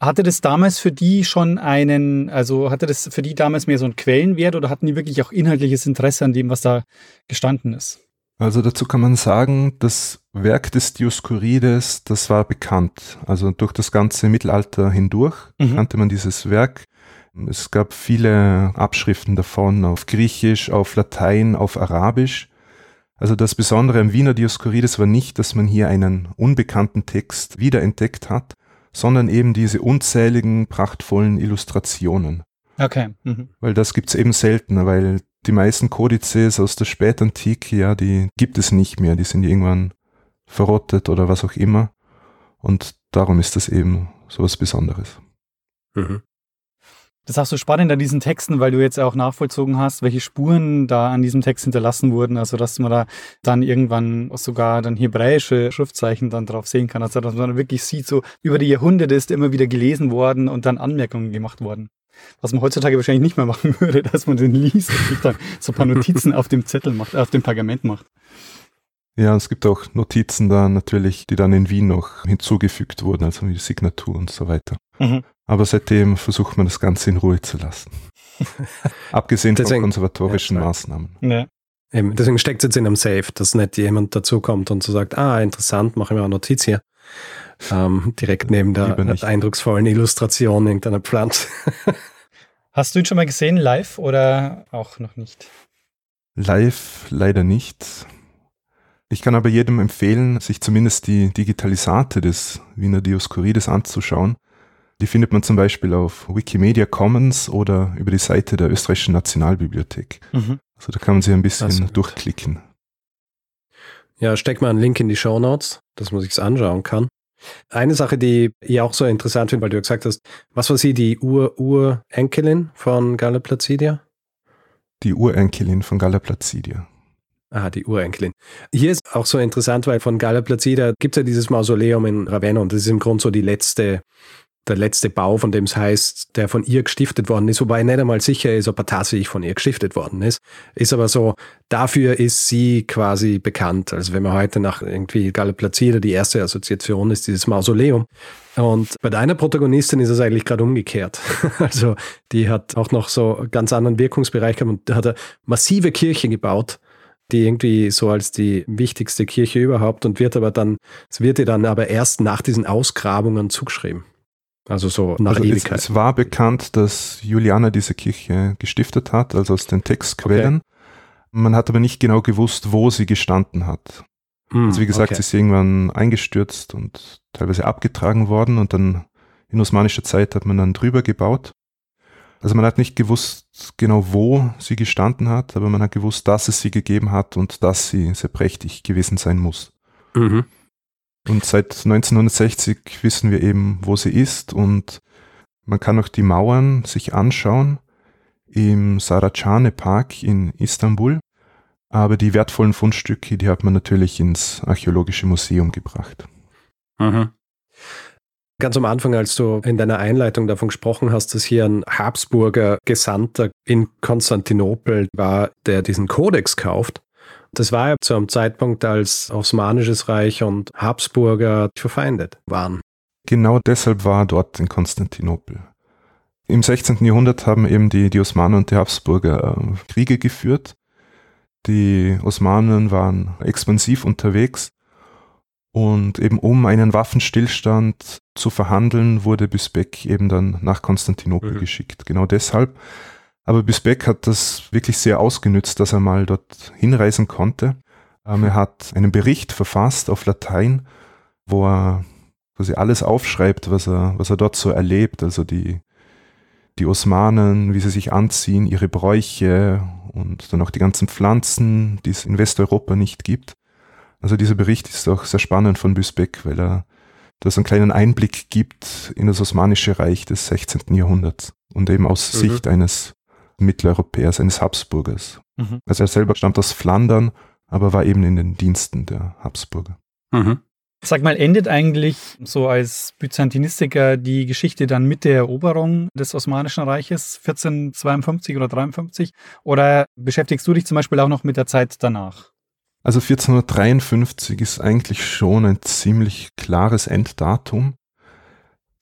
Hatte das damals für die schon einen, also hatte das für die damals mehr so einen Quellenwert oder hatten die wirklich auch inhaltliches Interesse an dem, was da gestanden ist?
Also dazu kann man sagen, das Werk des Dioskurides, das war bekannt. Also durch das ganze Mittelalter hindurch mhm. kannte man dieses Werk. Es gab viele Abschriften davon auf Griechisch, auf Latein, auf Arabisch. Also das Besondere am Wiener Dioskurides war nicht, dass man hier einen unbekannten Text wiederentdeckt hat, sondern eben diese unzähligen prachtvollen Illustrationen.
Okay. Mhm.
Weil das gibt's eben seltener, weil die meisten Kodizes aus der Spätantike, ja, die gibt es nicht mehr, die sind irgendwann verrottet oder was auch immer. Und darum ist das eben so was Besonderes.
Mhm. Das hast du spannend an diesen Texten, weil du jetzt auch nachvollzogen hast, welche Spuren da an diesem Text hinterlassen wurden. Also, dass man da dann irgendwann sogar dann hebräische Schriftzeichen dann drauf sehen kann. Also, dass man wirklich sieht, so über die Jahrhunderte ist immer wieder gelesen worden und dann Anmerkungen gemacht worden. Was man heutzutage wahrscheinlich nicht mehr machen [LAUGHS] würde, dass man den liest und sich dann so ein paar Notizen auf dem Zettel macht, auf dem Pergament macht.
Ja, es gibt auch Notizen da natürlich, die dann in Wien noch hinzugefügt wurden, also die Signatur und so weiter. Mhm. Aber seitdem versucht man das Ganze in Ruhe zu lassen. [LAUGHS] Abgesehen deswegen, von konservatorischen ja, Maßnahmen. Ja.
Eben, deswegen steckt es jetzt in einem Safe, dass nicht jemand dazukommt und so sagt, ah, interessant, mache ich mir eine Notiz hier. Ähm, direkt neben der eindrucksvollen Illustration irgendeiner Pflanze. [LAUGHS]
Hast du ihn schon mal gesehen, live oder auch noch nicht?
Live leider nicht. Ich kann aber jedem empfehlen, sich zumindest die Digitalisate des Wiener Dioskurides anzuschauen. Die findet man zum Beispiel auf Wikimedia Commons oder über die Seite der Österreichischen Nationalbibliothek. Mhm. Also da kann man sich ein bisschen also, durchklicken.
Ja, steck mal einen Link in die Show Notes, dass man sich's anschauen kann. Eine Sache, die ich auch so interessant finde, weil du gesagt hast, was war sie, die Ur-Urenkelin von Galla Placidia?
Die Urenkelin von Galla Placidia.
Ah, die Urenkelin. Hier ist auch so interessant, weil von Galla Placida gibt es ja dieses Mausoleum in Ravenna und das ist im Grunde so die letzte der letzte Bau, von dem es heißt, der von ihr gestiftet worden ist, wobei nicht einmal sicher ist, ob er tatsächlich von ihr gestiftet worden ist. Ist aber so, dafür ist sie quasi bekannt. Also wenn man heute nach irgendwie Galla Placida, die erste Assoziation ist dieses Mausoleum. Und bei deiner Protagonistin ist es eigentlich gerade umgekehrt. [LAUGHS] Also die hat auch noch so ganz anderen Wirkungsbereich gehabt und hat eine massive Kirche gebaut die irgendwie so als die wichtigste Kirche überhaupt und wird aber dann, es wird ihr dann aber erst nach diesen Ausgrabungen zugeschrieben. Also so nach also Ewigkeit.
Es, es, war bekannt, dass Juliana diese Kirche gestiftet hat, also aus den Textquellen. Okay. Man hat aber nicht genau gewusst, wo sie gestanden hat. Mm, also wie gesagt, okay. sie ist irgendwann eingestürzt und teilweise abgetragen worden und dann in osmanischer Zeit hat man dann drüber gebaut. Also man hat nicht gewusst genau, wo sie gestanden hat, aber man hat gewusst, dass es sie gegeben hat und dass sie sehr prächtig gewesen sein muss. Mhm. Und seit 1960 wissen wir eben, wo sie ist und man kann auch die Mauern sich anschauen im Saracane Park in Istanbul. Aber die wertvollen Fundstücke, die hat man natürlich ins Archäologische Museum gebracht.
Mhm. Ganz am Anfang, als du in deiner Einleitung davon gesprochen hast, dass hier ein Habsburger Gesandter in Konstantinopel war, der diesen Kodex kauft, das war ja zu einem Zeitpunkt, als Osmanisches Reich und Habsburger verfeindet waren.
Genau deshalb war er dort in Konstantinopel. Im 16. Jahrhundert haben eben die, die Osmanen und die Habsburger äh, Kriege geführt. Die Osmanen waren expansiv unterwegs und eben um einen Waffenstillstand zu verhandeln, wurde Bisbek eben dann nach Konstantinopel mhm. geschickt. Genau deshalb. Aber Bisbeck hat das wirklich sehr ausgenützt, dass er mal dort hinreisen konnte. Ähm, er hat einen Bericht verfasst auf Latein, wo er quasi alles aufschreibt, was er, was er dort so erlebt. Also die, die Osmanen, wie sie sich anziehen, ihre Bräuche und dann auch die ganzen Pflanzen, die es in Westeuropa nicht gibt. Also dieser Bericht ist auch sehr spannend von Büsbeck, weil er das einen kleinen Einblick gibt in das Osmanische Reich des 16. Jahrhunderts und eben aus mhm. Sicht eines Mitteleuropäers, eines Habsburgers. Mhm. Also er selber stammt aus Flandern, aber war eben in den Diensten der Habsburger.
Mhm. Sag mal, endet eigentlich so als Byzantinistiker die Geschichte dann mit der Eroberung des Osmanischen Reiches 1452 oder 53? Oder beschäftigst du dich zum Beispiel auch noch mit der Zeit danach?
Also 1453 ist eigentlich schon ein ziemlich klares Enddatum.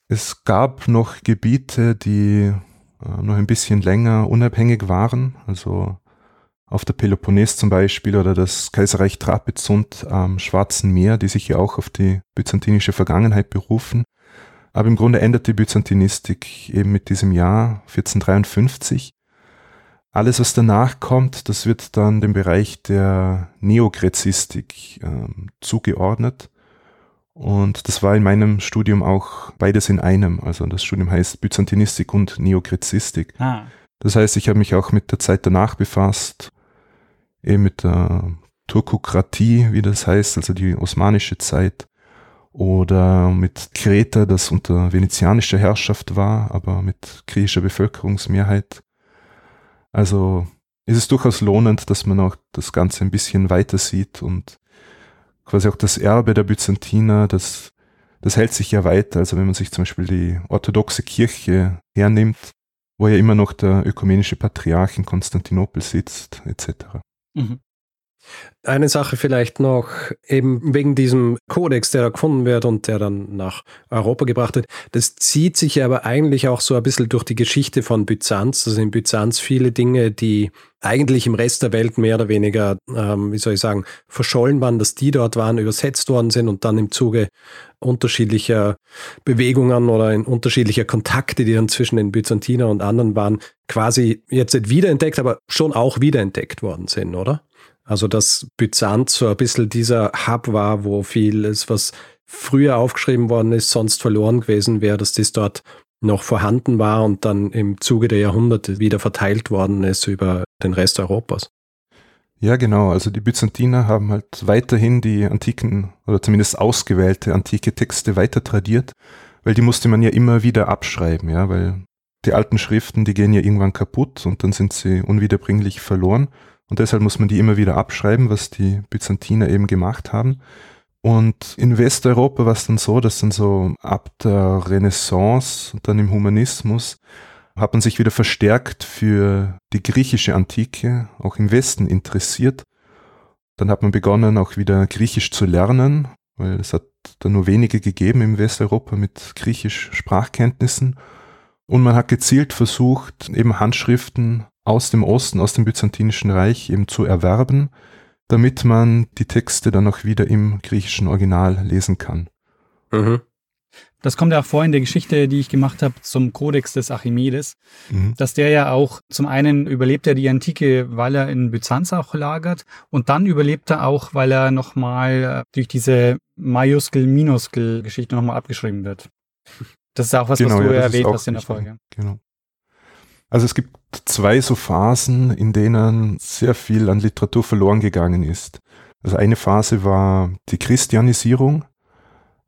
Es gab noch Gebiete, die äh, noch ein bisschen länger unabhängig waren, also auf der Peloponnes zum Beispiel oder das Kaiserreich Trapezunt am Schwarzen Meer, die sich ja auch auf die byzantinische Vergangenheit berufen. Aber im Grunde endet die Byzantinistik eben mit diesem Jahr 1453. Alles, was danach kommt, das wird dann dem Bereich der Neokrezistik äh, zugeordnet. Und das war in meinem Studium auch beides in einem. Also das Studium heißt Byzantinistik und Neokrezistik. Ah. Das heißt, ich habe mich auch mit der Zeit danach befasst, eben mit der Turkokratie, wie das heißt, also die osmanische Zeit, oder mit Kreta, das unter venezianischer Herrschaft war, aber mit griechischer Bevölkerungsmehrheit. Also ist es durchaus lohnend, dass man auch das Ganze ein bisschen weiter sieht und quasi auch das Erbe der Byzantiner, das, das hält sich ja weiter. Also wenn man sich zum Beispiel die orthodoxe Kirche hernimmt, wo ja immer noch der ökumenische Patriarch in Konstantinopel sitzt, etc. Mhm.
Eine Sache vielleicht noch, eben wegen diesem Kodex, der da gefunden wird und der dann nach Europa gebracht wird. Das zieht sich aber eigentlich auch so ein bisschen durch die Geschichte von Byzanz. Also in Byzanz viele Dinge, die eigentlich im Rest der Welt mehr oder weniger, ähm, wie soll ich sagen, verschollen waren, dass die dort waren, übersetzt worden sind und dann im Zuge unterschiedlicher Bewegungen oder in unterschiedlicher Kontakte, die dann zwischen den Byzantiner und anderen waren, quasi jetzt nicht wiederentdeckt, aber schon auch wiederentdeckt worden sind, oder? Also dass Byzanz so ein bisschen dieser Hub war, wo vieles, was früher aufgeschrieben worden ist, sonst verloren gewesen wäre, dass das dort noch vorhanden war und dann im Zuge der Jahrhunderte wieder verteilt worden ist über den Rest Europas.
Ja, genau. Also die Byzantiner haben halt weiterhin die antiken oder zumindest ausgewählte antike Texte weiter tradiert, weil die musste man ja immer wieder abschreiben, ja, weil die alten Schriften, die gehen ja irgendwann kaputt und dann sind sie unwiederbringlich verloren. Und deshalb muss man die immer wieder abschreiben, was die Byzantiner eben gemacht haben. Und in Westeuropa war es dann so, dass dann so ab der Renaissance und dann im Humanismus hat man sich wieder verstärkt für die griechische Antike, auch im Westen interessiert. Dann hat man begonnen, auch wieder Griechisch zu lernen, weil es hat da nur wenige gegeben im Westeuropa mit Griechisch Sprachkenntnissen. Und man hat gezielt versucht, eben Handschriften aus dem Osten, aus dem Byzantinischen Reich eben zu erwerben, damit man die Texte dann auch wieder im griechischen Original lesen kann.
Mhm. Das kommt ja auch vor in der Geschichte, die ich gemacht habe zum Kodex des Archimedes, mhm. dass der ja auch zum einen überlebt er die Antike, weil er in Byzanz auch lagert und dann überlebt er auch, weil er nochmal äh, durch diese Majuskel-Minuskel-Geschichte nochmal abgeschrieben wird. Das ist auch was, genau, was du ja, erwähnt hast in der Folge.
Genau. Also es gibt zwei so Phasen, in denen sehr viel an Literatur verloren gegangen ist. Also eine Phase war die Christianisierung.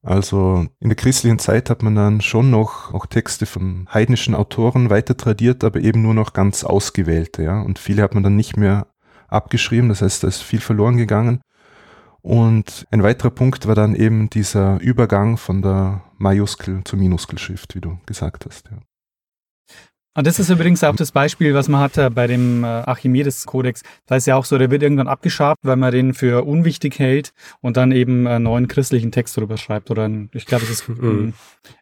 Also in der christlichen Zeit hat man dann schon noch auch Texte von heidnischen Autoren weiter tradiert, aber eben nur noch ganz ausgewählte, ja. Und viele hat man dann nicht mehr abgeschrieben, das heißt, da ist viel verloren gegangen. Und ein weiterer Punkt war dann eben dieser Übergang von der Majuskel zur Minuskelschrift, wie du gesagt hast. Ja.
Und das ist übrigens auch das Beispiel, was man hatte bei dem äh, Archimedes-Kodex. Da ist ja auch so, der wird irgendwann abgeschabt, weil man den für unwichtig hält und dann eben einen neuen christlichen Text darüber schreibt. Oder ein, ich glaube, das ist ein,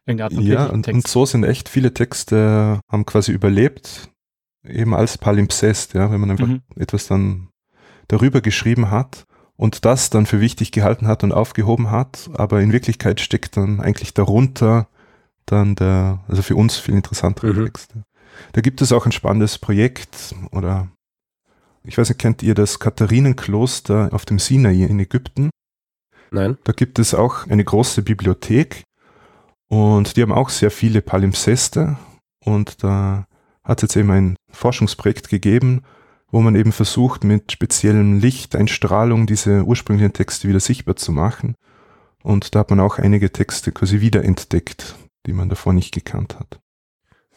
irgendeine Art von Ja, und, und, so sind echt viele Texte, haben quasi überlebt, eben als Palimpsest, ja, wenn man einfach mhm. etwas dann darüber geschrieben hat und das dann für wichtig gehalten hat und aufgehoben hat, aber in Wirklichkeit steckt dann eigentlich darunter dann der, also für uns viel interessantere mhm. Texte. Da gibt es auch ein spannendes Projekt oder ich weiß nicht, kennt ihr das Katharinenkloster auf dem Sinai in Ägypten?
Nein.
Da gibt es auch eine große Bibliothek und die haben auch sehr viele Palimpseste und da hat es jetzt eben ein Forschungsprojekt gegeben, wo man eben versucht, mit speziellem Lichteinstrahlung diese ursprünglichen Texte wieder sichtbar zu machen. Und da hat man auch einige Texte quasi wiederentdeckt, die man davor nicht gekannt hat.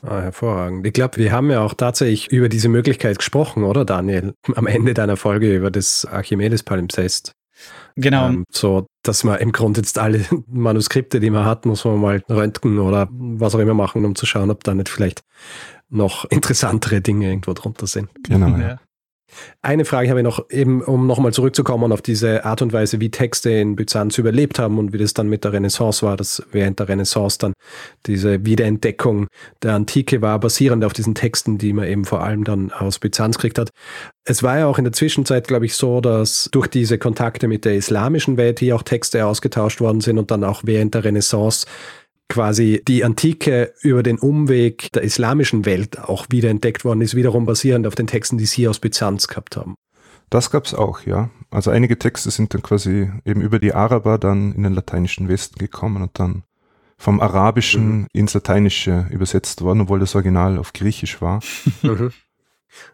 Ah, hervorragend. Ich glaube, wir haben ja auch tatsächlich über diese Möglichkeit gesprochen, oder Daniel? [LAUGHS] Am Ende deiner Folge über das Archimedes-Palimpsest.
Genau. Ähm,
so, dass man im Grunde jetzt alle [LAUGHS] Manuskripte, die man hat, muss man mal röntgen oder was auch immer machen, um zu schauen, ob da nicht vielleicht noch interessantere Dinge irgendwo drunter sind.
Genau. Ja.
Eine Frage habe ich noch, eben um nochmal zurückzukommen auf diese Art und Weise, wie Texte in Byzanz überlebt haben und wie das dann mit der Renaissance war, dass während der Renaissance dann diese Wiederentdeckung der Antike war, basierend auf diesen Texten, die man eben vor allem dann aus Byzanz gekriegt hat. Es war ja auch in der Zwischenzeit, glaube ich, so, dass durch diese Kontakte mit der islamischen Welt hier auch Texte ausgetauscht worden sind und dann auch während der Renaissance quasi die Antike über den Umweg der islamischen Welt auch wiederentdeckt worden ist, wiederum basierend auf den Texten, die sie aus Byzanz gehabt haben.
Das gab es auch, ja. Also einige Texte sind dann quasi eben über die Araber dann in den lateinischen Westen gekommen und dann vom Arabischen mhm. ins Lateinische übersetzt worden, obwohl das Original auf Griechisch war. [LAUGHS]
Mhm.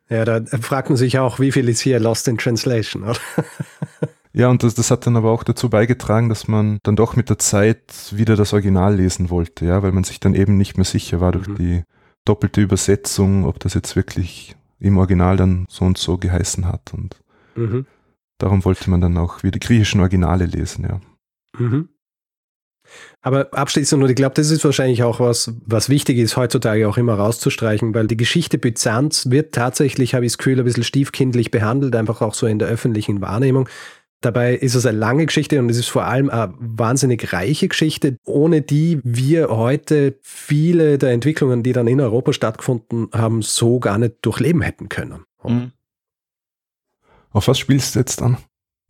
Ja, da fragt man sich auch, wie viel ist hier lost in translation, oder? [LAUGHS]
Ja, und das, das hat dann aber auch dazu beigetragen, dass man dann doch mit der Zeit wieder das Original lesen wollte, ja, weil man sich dann eben nicht mehr sicher war durch mhm. die doppelte Übersetzung, ob das jetzt wirklich im Original dann so und so geheißen hat. Und mhm. darum wollte man dann auch wieder die griechischen Originale lesen, ja. Mhm.
Aber abschließend, und ich glaube, das ist wahrscheinlich auch was, was wichtig ist, heutzutage auch immer rauszustreichen, weil die Geschichte Byzanz wird tatsächlich, habe ich das Gefühl, ein bisschen stiefkindlich behandelt, einfach auch so in der öffentlichen Wahrnehmung. Dabei ist es eine lange Geschichte und es ist vor allem eine wahnsinnig reiche Geschichte, ohne die wir heute viele der Entwicklungen, die dann in Europa stattgefunden haben, so gar nicht durchleben hätten können. Mhm.
Auf was spielst du jetzt an?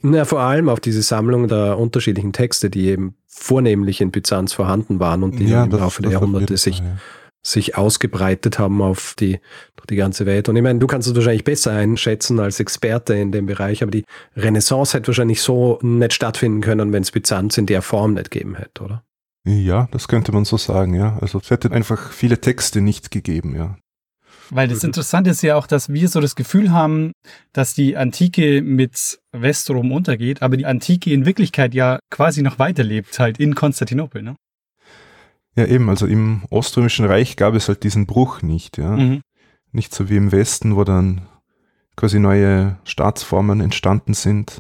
Na, vor allem auf diese Sammlung der unterschiedlichen Texte, die eben vornehmlich in Byzanz vorhanden waren und die ja, im Laufe der Jahrhunderte sich ja sich ausgebreitet haben auf die, auf die ganze Welt. Und ich meine, du kannst es wahrscheinlich besser einschätzen als Experte in dem Bereich, aber die Renaissance hätte wahrscheinlich so nicht stattfinden können, wenn es Byzanz in der Form nicht gegeben hätte, oder?
Ja, das könnte man so sagen, ja. Also es hätte einfach viele Texte nicht gegeben, ja.
Weil das Interessante ist ja auch, dass wir so das Gefühl haben, dass die Antike mit Westrom untergeht, aber die Antike in Wirklichkeit ja quasi noch weiterlebt, halt in Konstantinopel, ne?
Ja, eben, also im Oströmischen Reich gab es halt diesen Bruch nicht, ja. Mhm. Nicht so wie im Westen, wo dann quasi neue Staatsformen entstanden sind.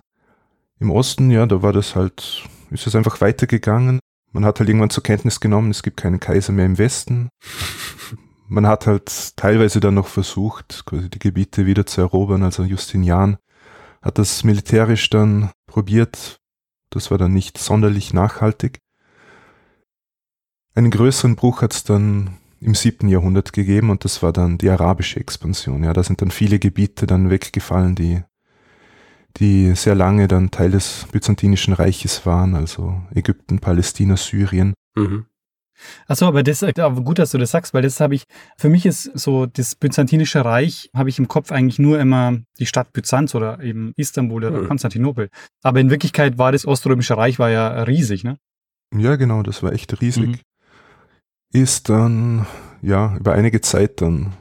Im Osten, ja, da war das halt, ist es einfach weitergegangen. Man hat halt irgendwann zur Kenntnis genommen, es gibt keinen Kaiser mehr im Westen. [LAUGHS] Man hat halt teilweise dann noch versucht, quasi die Gebiete wieder zu erobern. Also Justinian hat das militärisch dann probiert. Das war dann nicht sonderlich nachhaltig. Einen größeren Bruch hat es dann im siebten Jahrhundert gegeben und das war dann die arabische Expansion. Ja, da sind dann viele Gebiete dann weggefallen, die, die sehr lange dann Teil des Byzantinischen Reiches waren, also Ägypten, Palästina, Syrien. Mhm.
Achso, aber das ist gut, dass du das sagst, weil das habe ich, für mich ist so das Byzantinische Reich, habe ich im Kopf eigentlich nur immer die Stadt Byzanz oder eben Istanbul oder mhm. Konstantinopel. Aber in Wirklichkeit war das Oströmische Reich war ja riesig, ne?
Ja, genau, das war echt riesig. Mhm ist dann ja über einige Zeit dann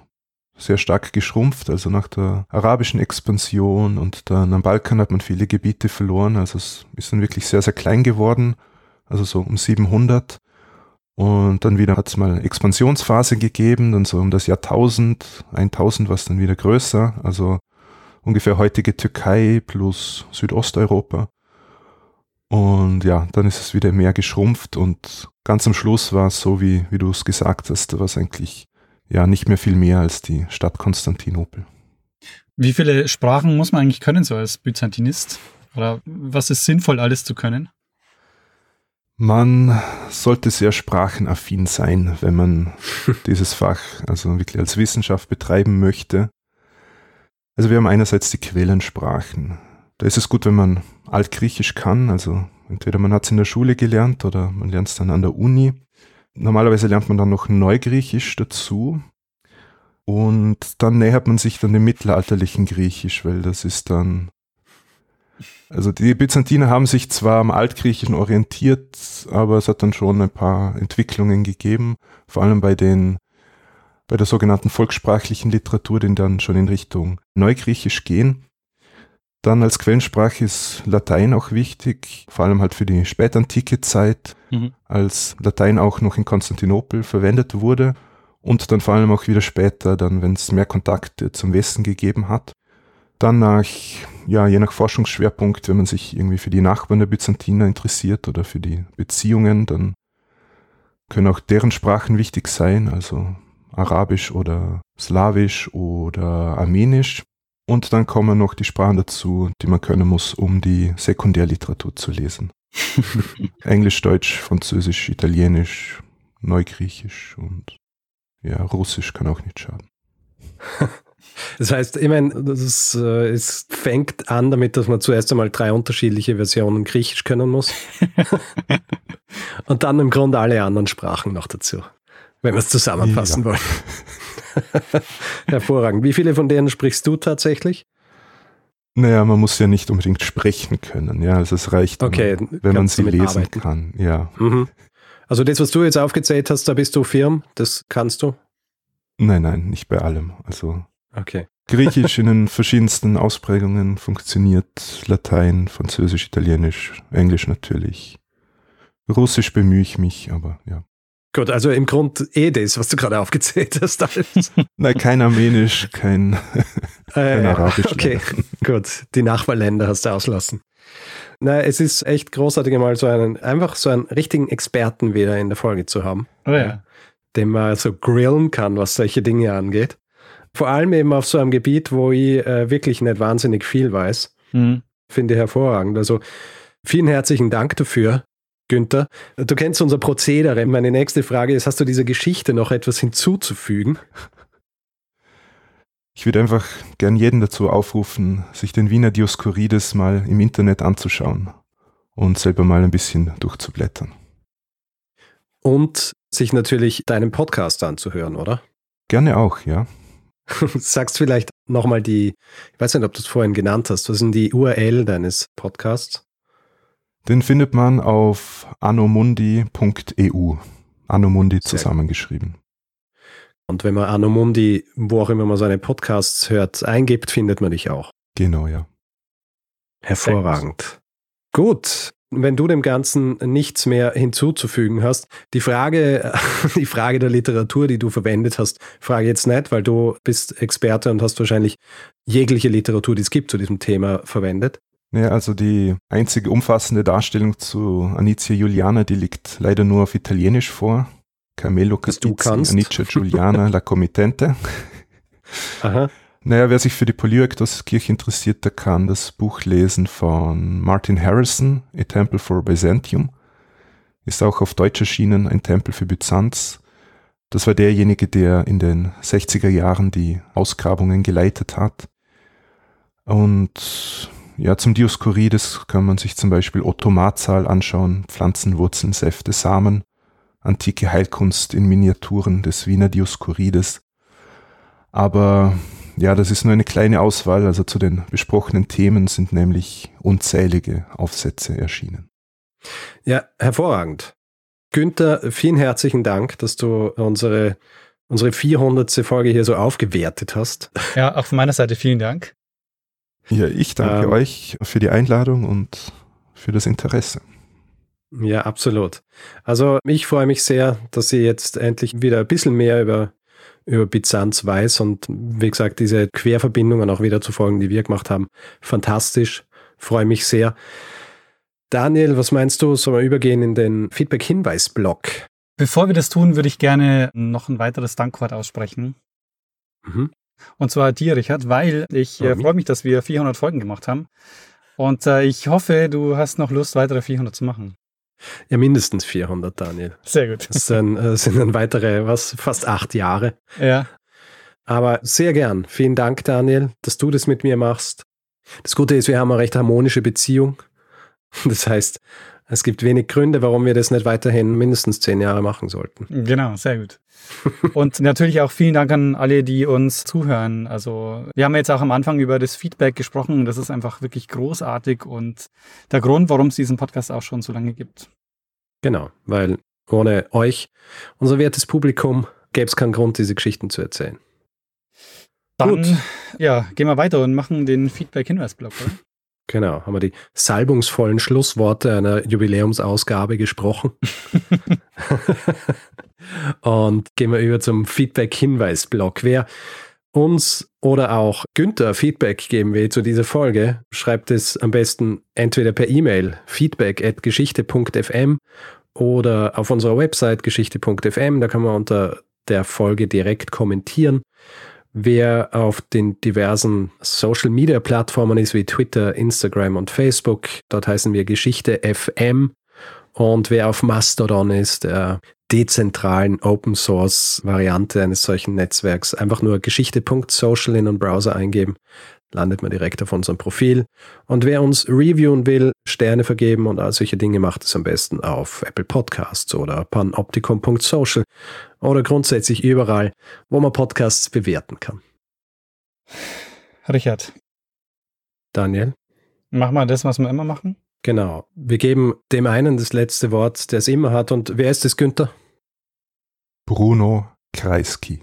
sehr stark geschrumpft. Also nach der arabischen Expansion und dann am Balkan hat man viele Gebiete verloren. Also es ist dann wirklich sehr, sehr klein geworden. Also so um 700. Und dann wieder hat es mal Expansionsphase gegeben, dann so um das Jahrtausend, 1000 war es dann wieder größer. Also ungefähr heutige Türkei plus Südosteuropa. Und ja, dann ist es wieder mehr geschrumpft und ganz am Schluss war es so, wie, wie du es gesagt hast, da war es eigentlich ja nicht mehr viel mehr als die Stadt Konstantinopel.
Wie viele Sprachen muss man eigentlich können, so als Byzantinist? Oder was ist sinnvoll, alles zu können?
Man sollte sehr sprachenaffin sein, wenn man [LAUGHS] dieses Fach also wirklich als Wissenschaft betreiben möchte. Also wir haben einerseits die Quellensprachen. Da ist es gut, wenn man Altgriechisch kann, also entweder man hat es in der Schule gelernt oder man lernt es dann an der Uni. Normalerweise lernt man dann noch Neugriechisch dazu und dann nähert man sich dann dem mittelalterlichen Griechisch, weil das ist dann also die Byzantiner haben sich zwar am Altgriechischen orientiert, aber es hat dann schon ein paar Entwicklungen gegeben, vor allem bei den bei der sogenannten volkssprachlichen Literatur, die dann schon in Richtung Neugriechisch gehen. Dann als Quellensprache ist Latein auch wichtig, vor allem halt für die spätantike Zeit, mhm. als Latein auch noch in Konstantinopel verwendet wurde und dann vor allem auch wieder später, dann wenn es mehr Kontakte zum Westen gegeben hat. Dann nach, ja, je nach Forschungsschwerpunkt, wenn man sich irgendwie für die Nachbarn der Byzantiner interessiert oder für die Beziehungen, dann können auch deren Sprachen wichtig sein, also Arabisch oder Slawisch oder Armenisch. Und dann kommen noch die Sprachen dazu, die man können muss, um die Sekundärliteratur zu lesen. [LAUGHS] Englisch, Deutsch, Französisch, Italienisch, Neugriechisch und ja, Russisch kann auch nicht schaden. [LAUGHS]
Das heißt, ich meine, das, äh, es fängt an damit, dass man zuerst einmal drei unterschiedliche Versionen Griechisch können muss. [LAUGHS] und dann im Grunde alle anderen Sprachen noch dazu, wenn wir es zusammenfassen ja. wollen. [LAUGHS] Hervorragend. Wie viele von denen sprichst du tatsächlich?
Naja, man muss ja nicht unbedingt sprechen können, ja. Also es reicht, okay, wenn man sie lesen arbeiten. kann, ja. Mhm.
Also das, was du jetzt aufgezählt hast, da bist du firm, das kannst du?
Nein, nein, nicht bei allem. Also okay. Griechisch [LAUGHS] in den verschiedensten Ausprägungen funktioniert, Latein, Französisch, Italienisch, Englisch natürlich. Russisch bemühe ich mich, aber ja.
Gut, also im Grund eh das, was du gerade aufgezählt hast. [LAUGHS]
Nein, kein Armenisch, kein, kein äh, Arabisch.
Okay, gut. Die Nachbarländer hast du auslassen. Na, es ist echt großartig, mal so einen, einfach so einen richtigen Experten wieder in der Folge zu haben.
Oh ja.
Den man so grillen kann, was solche Dinge angeht. Vor allem eben auf so einem Gebiet, wo ich äh, wirklich nicht wahnsinnig viel weiß. Mhm. Finde ich hervorragend. Also vielen herzlichen Dank dafür. Günther. Du kennst unser Prozedere. Meine nächste Frage ist, hast du dieser Geschichte noch etwas hinzuzufügen?
Ich würde einfach gern jeden dazu aufrufen, sich den Wiener Dioskurides mal im Internet anzuschauen und selber mal ein bisschen durchzublättern.
Und sich natürlich deinen Podcast anzuhören, oder?
Gerne auch, ja. [LAUGHS]
Sagst vielleicht nochmal die, ich weiß nicht, ob du es vorhin genannt hast, was ist denn die URL deines Podcasts?
Den findet man auf anomundi.eu. Anomundi zusammengeschrieben.
Und wenn man Anomundi, wo auch immer man seine Podcasts hört, eingibt, findet man dich auch.
Genau, ja.
Hervorragend. Gut, wenn du dem Ganzen nichts mehr hinzuzufügen hast, die Frage, [LAUGHS] die Frage der Literatur, die du verwendet hast, frage jetzt nicht, weil du bist Experte und hast wahrscheinlich jegliche Literatur, die es gibt zu diesem Thema, verwendet.
Ja, also die einzige umfassende Darstellung zu Anicia Juliana, die liegt leider nur auf Italienisch vor. Carmelo
Caspizzi,
Anicia Giuliana, La Committente. [LAUGHS] Aha. Naja, wer sich für die Kirche interessiert, der kann das Buch lesen von Martin Harrison, A Temple for Byzantium. Ist auch auf Deutsch erschienen, ein Tempel für Byzanz. Das war derjenige, der in den 60er Jahren die Ausgrabungen geleitet hat. Und ja, zum Dioskurides kann man sich zum Beispiel Otto Marzal anschauen, Pflanzenwurzeln, Säfte, Samen, antike Heilkunst in Miniaturen des Wiener Dioskurides. Aber ja, das ist nur eine kleine Auswahl, also zu den besprochenen Themen sind nämlich unzählige Aufsätze erschienen.
Ja, hervorragend. Günther, vielen herzlichen Dank, dass du unsere, unsere 400. Folge hier so aufgewertet hast.
Ja, auch von meiner Seite vielen Dank.
Ja, ich danke ähm, euch für die Einladung und für das Interesse.
Ja, absolut. Also ich freue mich sehr, dass ihr jetzt endlich wieder ein bisschen mehr über über Byzanz weiß und wie gesagt, diese Querverbindungen auch wieder zu folgen, die wir gemacht haben. Fantastisch, freue mich sehr. Daniel, was meinst du? Sollen wir übergehen in den Feedback-Hinweis-Blog?
Bevor wir das tun, würde ich gerne noch ein weiteres Dankwort aussprechen. Mhm. Und zwar dir, Richard, weil ich äh, freue mich, dass wir 400 Folgen gemacht haben. Und äh, ich hoffe, du hast noch Lust, weitere 400 zu machen.
Ja, mindestens 400, Daniel.
Sehr gut.
Das sind, äh, sind dann weitere, was, fast acht Jahre.
Ja.
Aber sehr gern. Vielen Dank, Daniel, dass du das mit mir machst. Das Gute ist, wir haben eine recht harmonische Beziehung. Das heißt, es gibt wenig Gründe, warum wir das nicht weiterhin mindestens zehn Jahre machen sollten.
Genau, sehr gut. Und natürlich auch vielen Dank an alle, die uns zuhören. Also wir haben jetzt auch am Anfang über das Feedback gesprochen. Das ist einfach wirklich großartig und der Grund, warum es diesen Podcast auch schon so lange gibt.
Genau, weil ohne euch, unser wertes Publikum, gäbe es keinen Grund, diese Geschichten zu erzählen.
Dann, Gut. ja, gehen wir weiter und machen den Feedback-Hinweisblock, oder?
Genau, haben wir die salbungsvollen Schlussworte einer Jubiläumsausgabe gesprochen. [LAUGHS] Und gehen wir über zum Feedback-Hinweis-Blog. Wer uns oder auch Günther Feedback geben will zu dieser Folge, schreibt es am besten entweder per E-Mail feedback.geschichte.fm oder auf unserer Website geschichte.fm. Da kann man unter der Folge direkt kommentieren. Wer auf den diversen Social Media Plattformen ist, wie Twitter, Instagram und Facebook, dort heißen wir Geschichte FM. Und wer auf Mastodon ist, der dezentralen Open Source Variante eines solchen Netzwerks, einfach nur geschichte.social in den Browser eingeben, landet man direkt auf unserem Profil. Und wer uns reviewen will, Sterne vergeben und all solche Dinge macht es am besten auf Apple Podcasts oder panopticon.social oder grundsätzlich überall, wo man Podcasts bewerten kann.
Richard.
Daniel.
Machen wir das, was wir immer machen?
Genau. Wir geben dem einen das letzte Wort, der es immer hat. Und wer ist es, Günther?
Bruno Kreisky.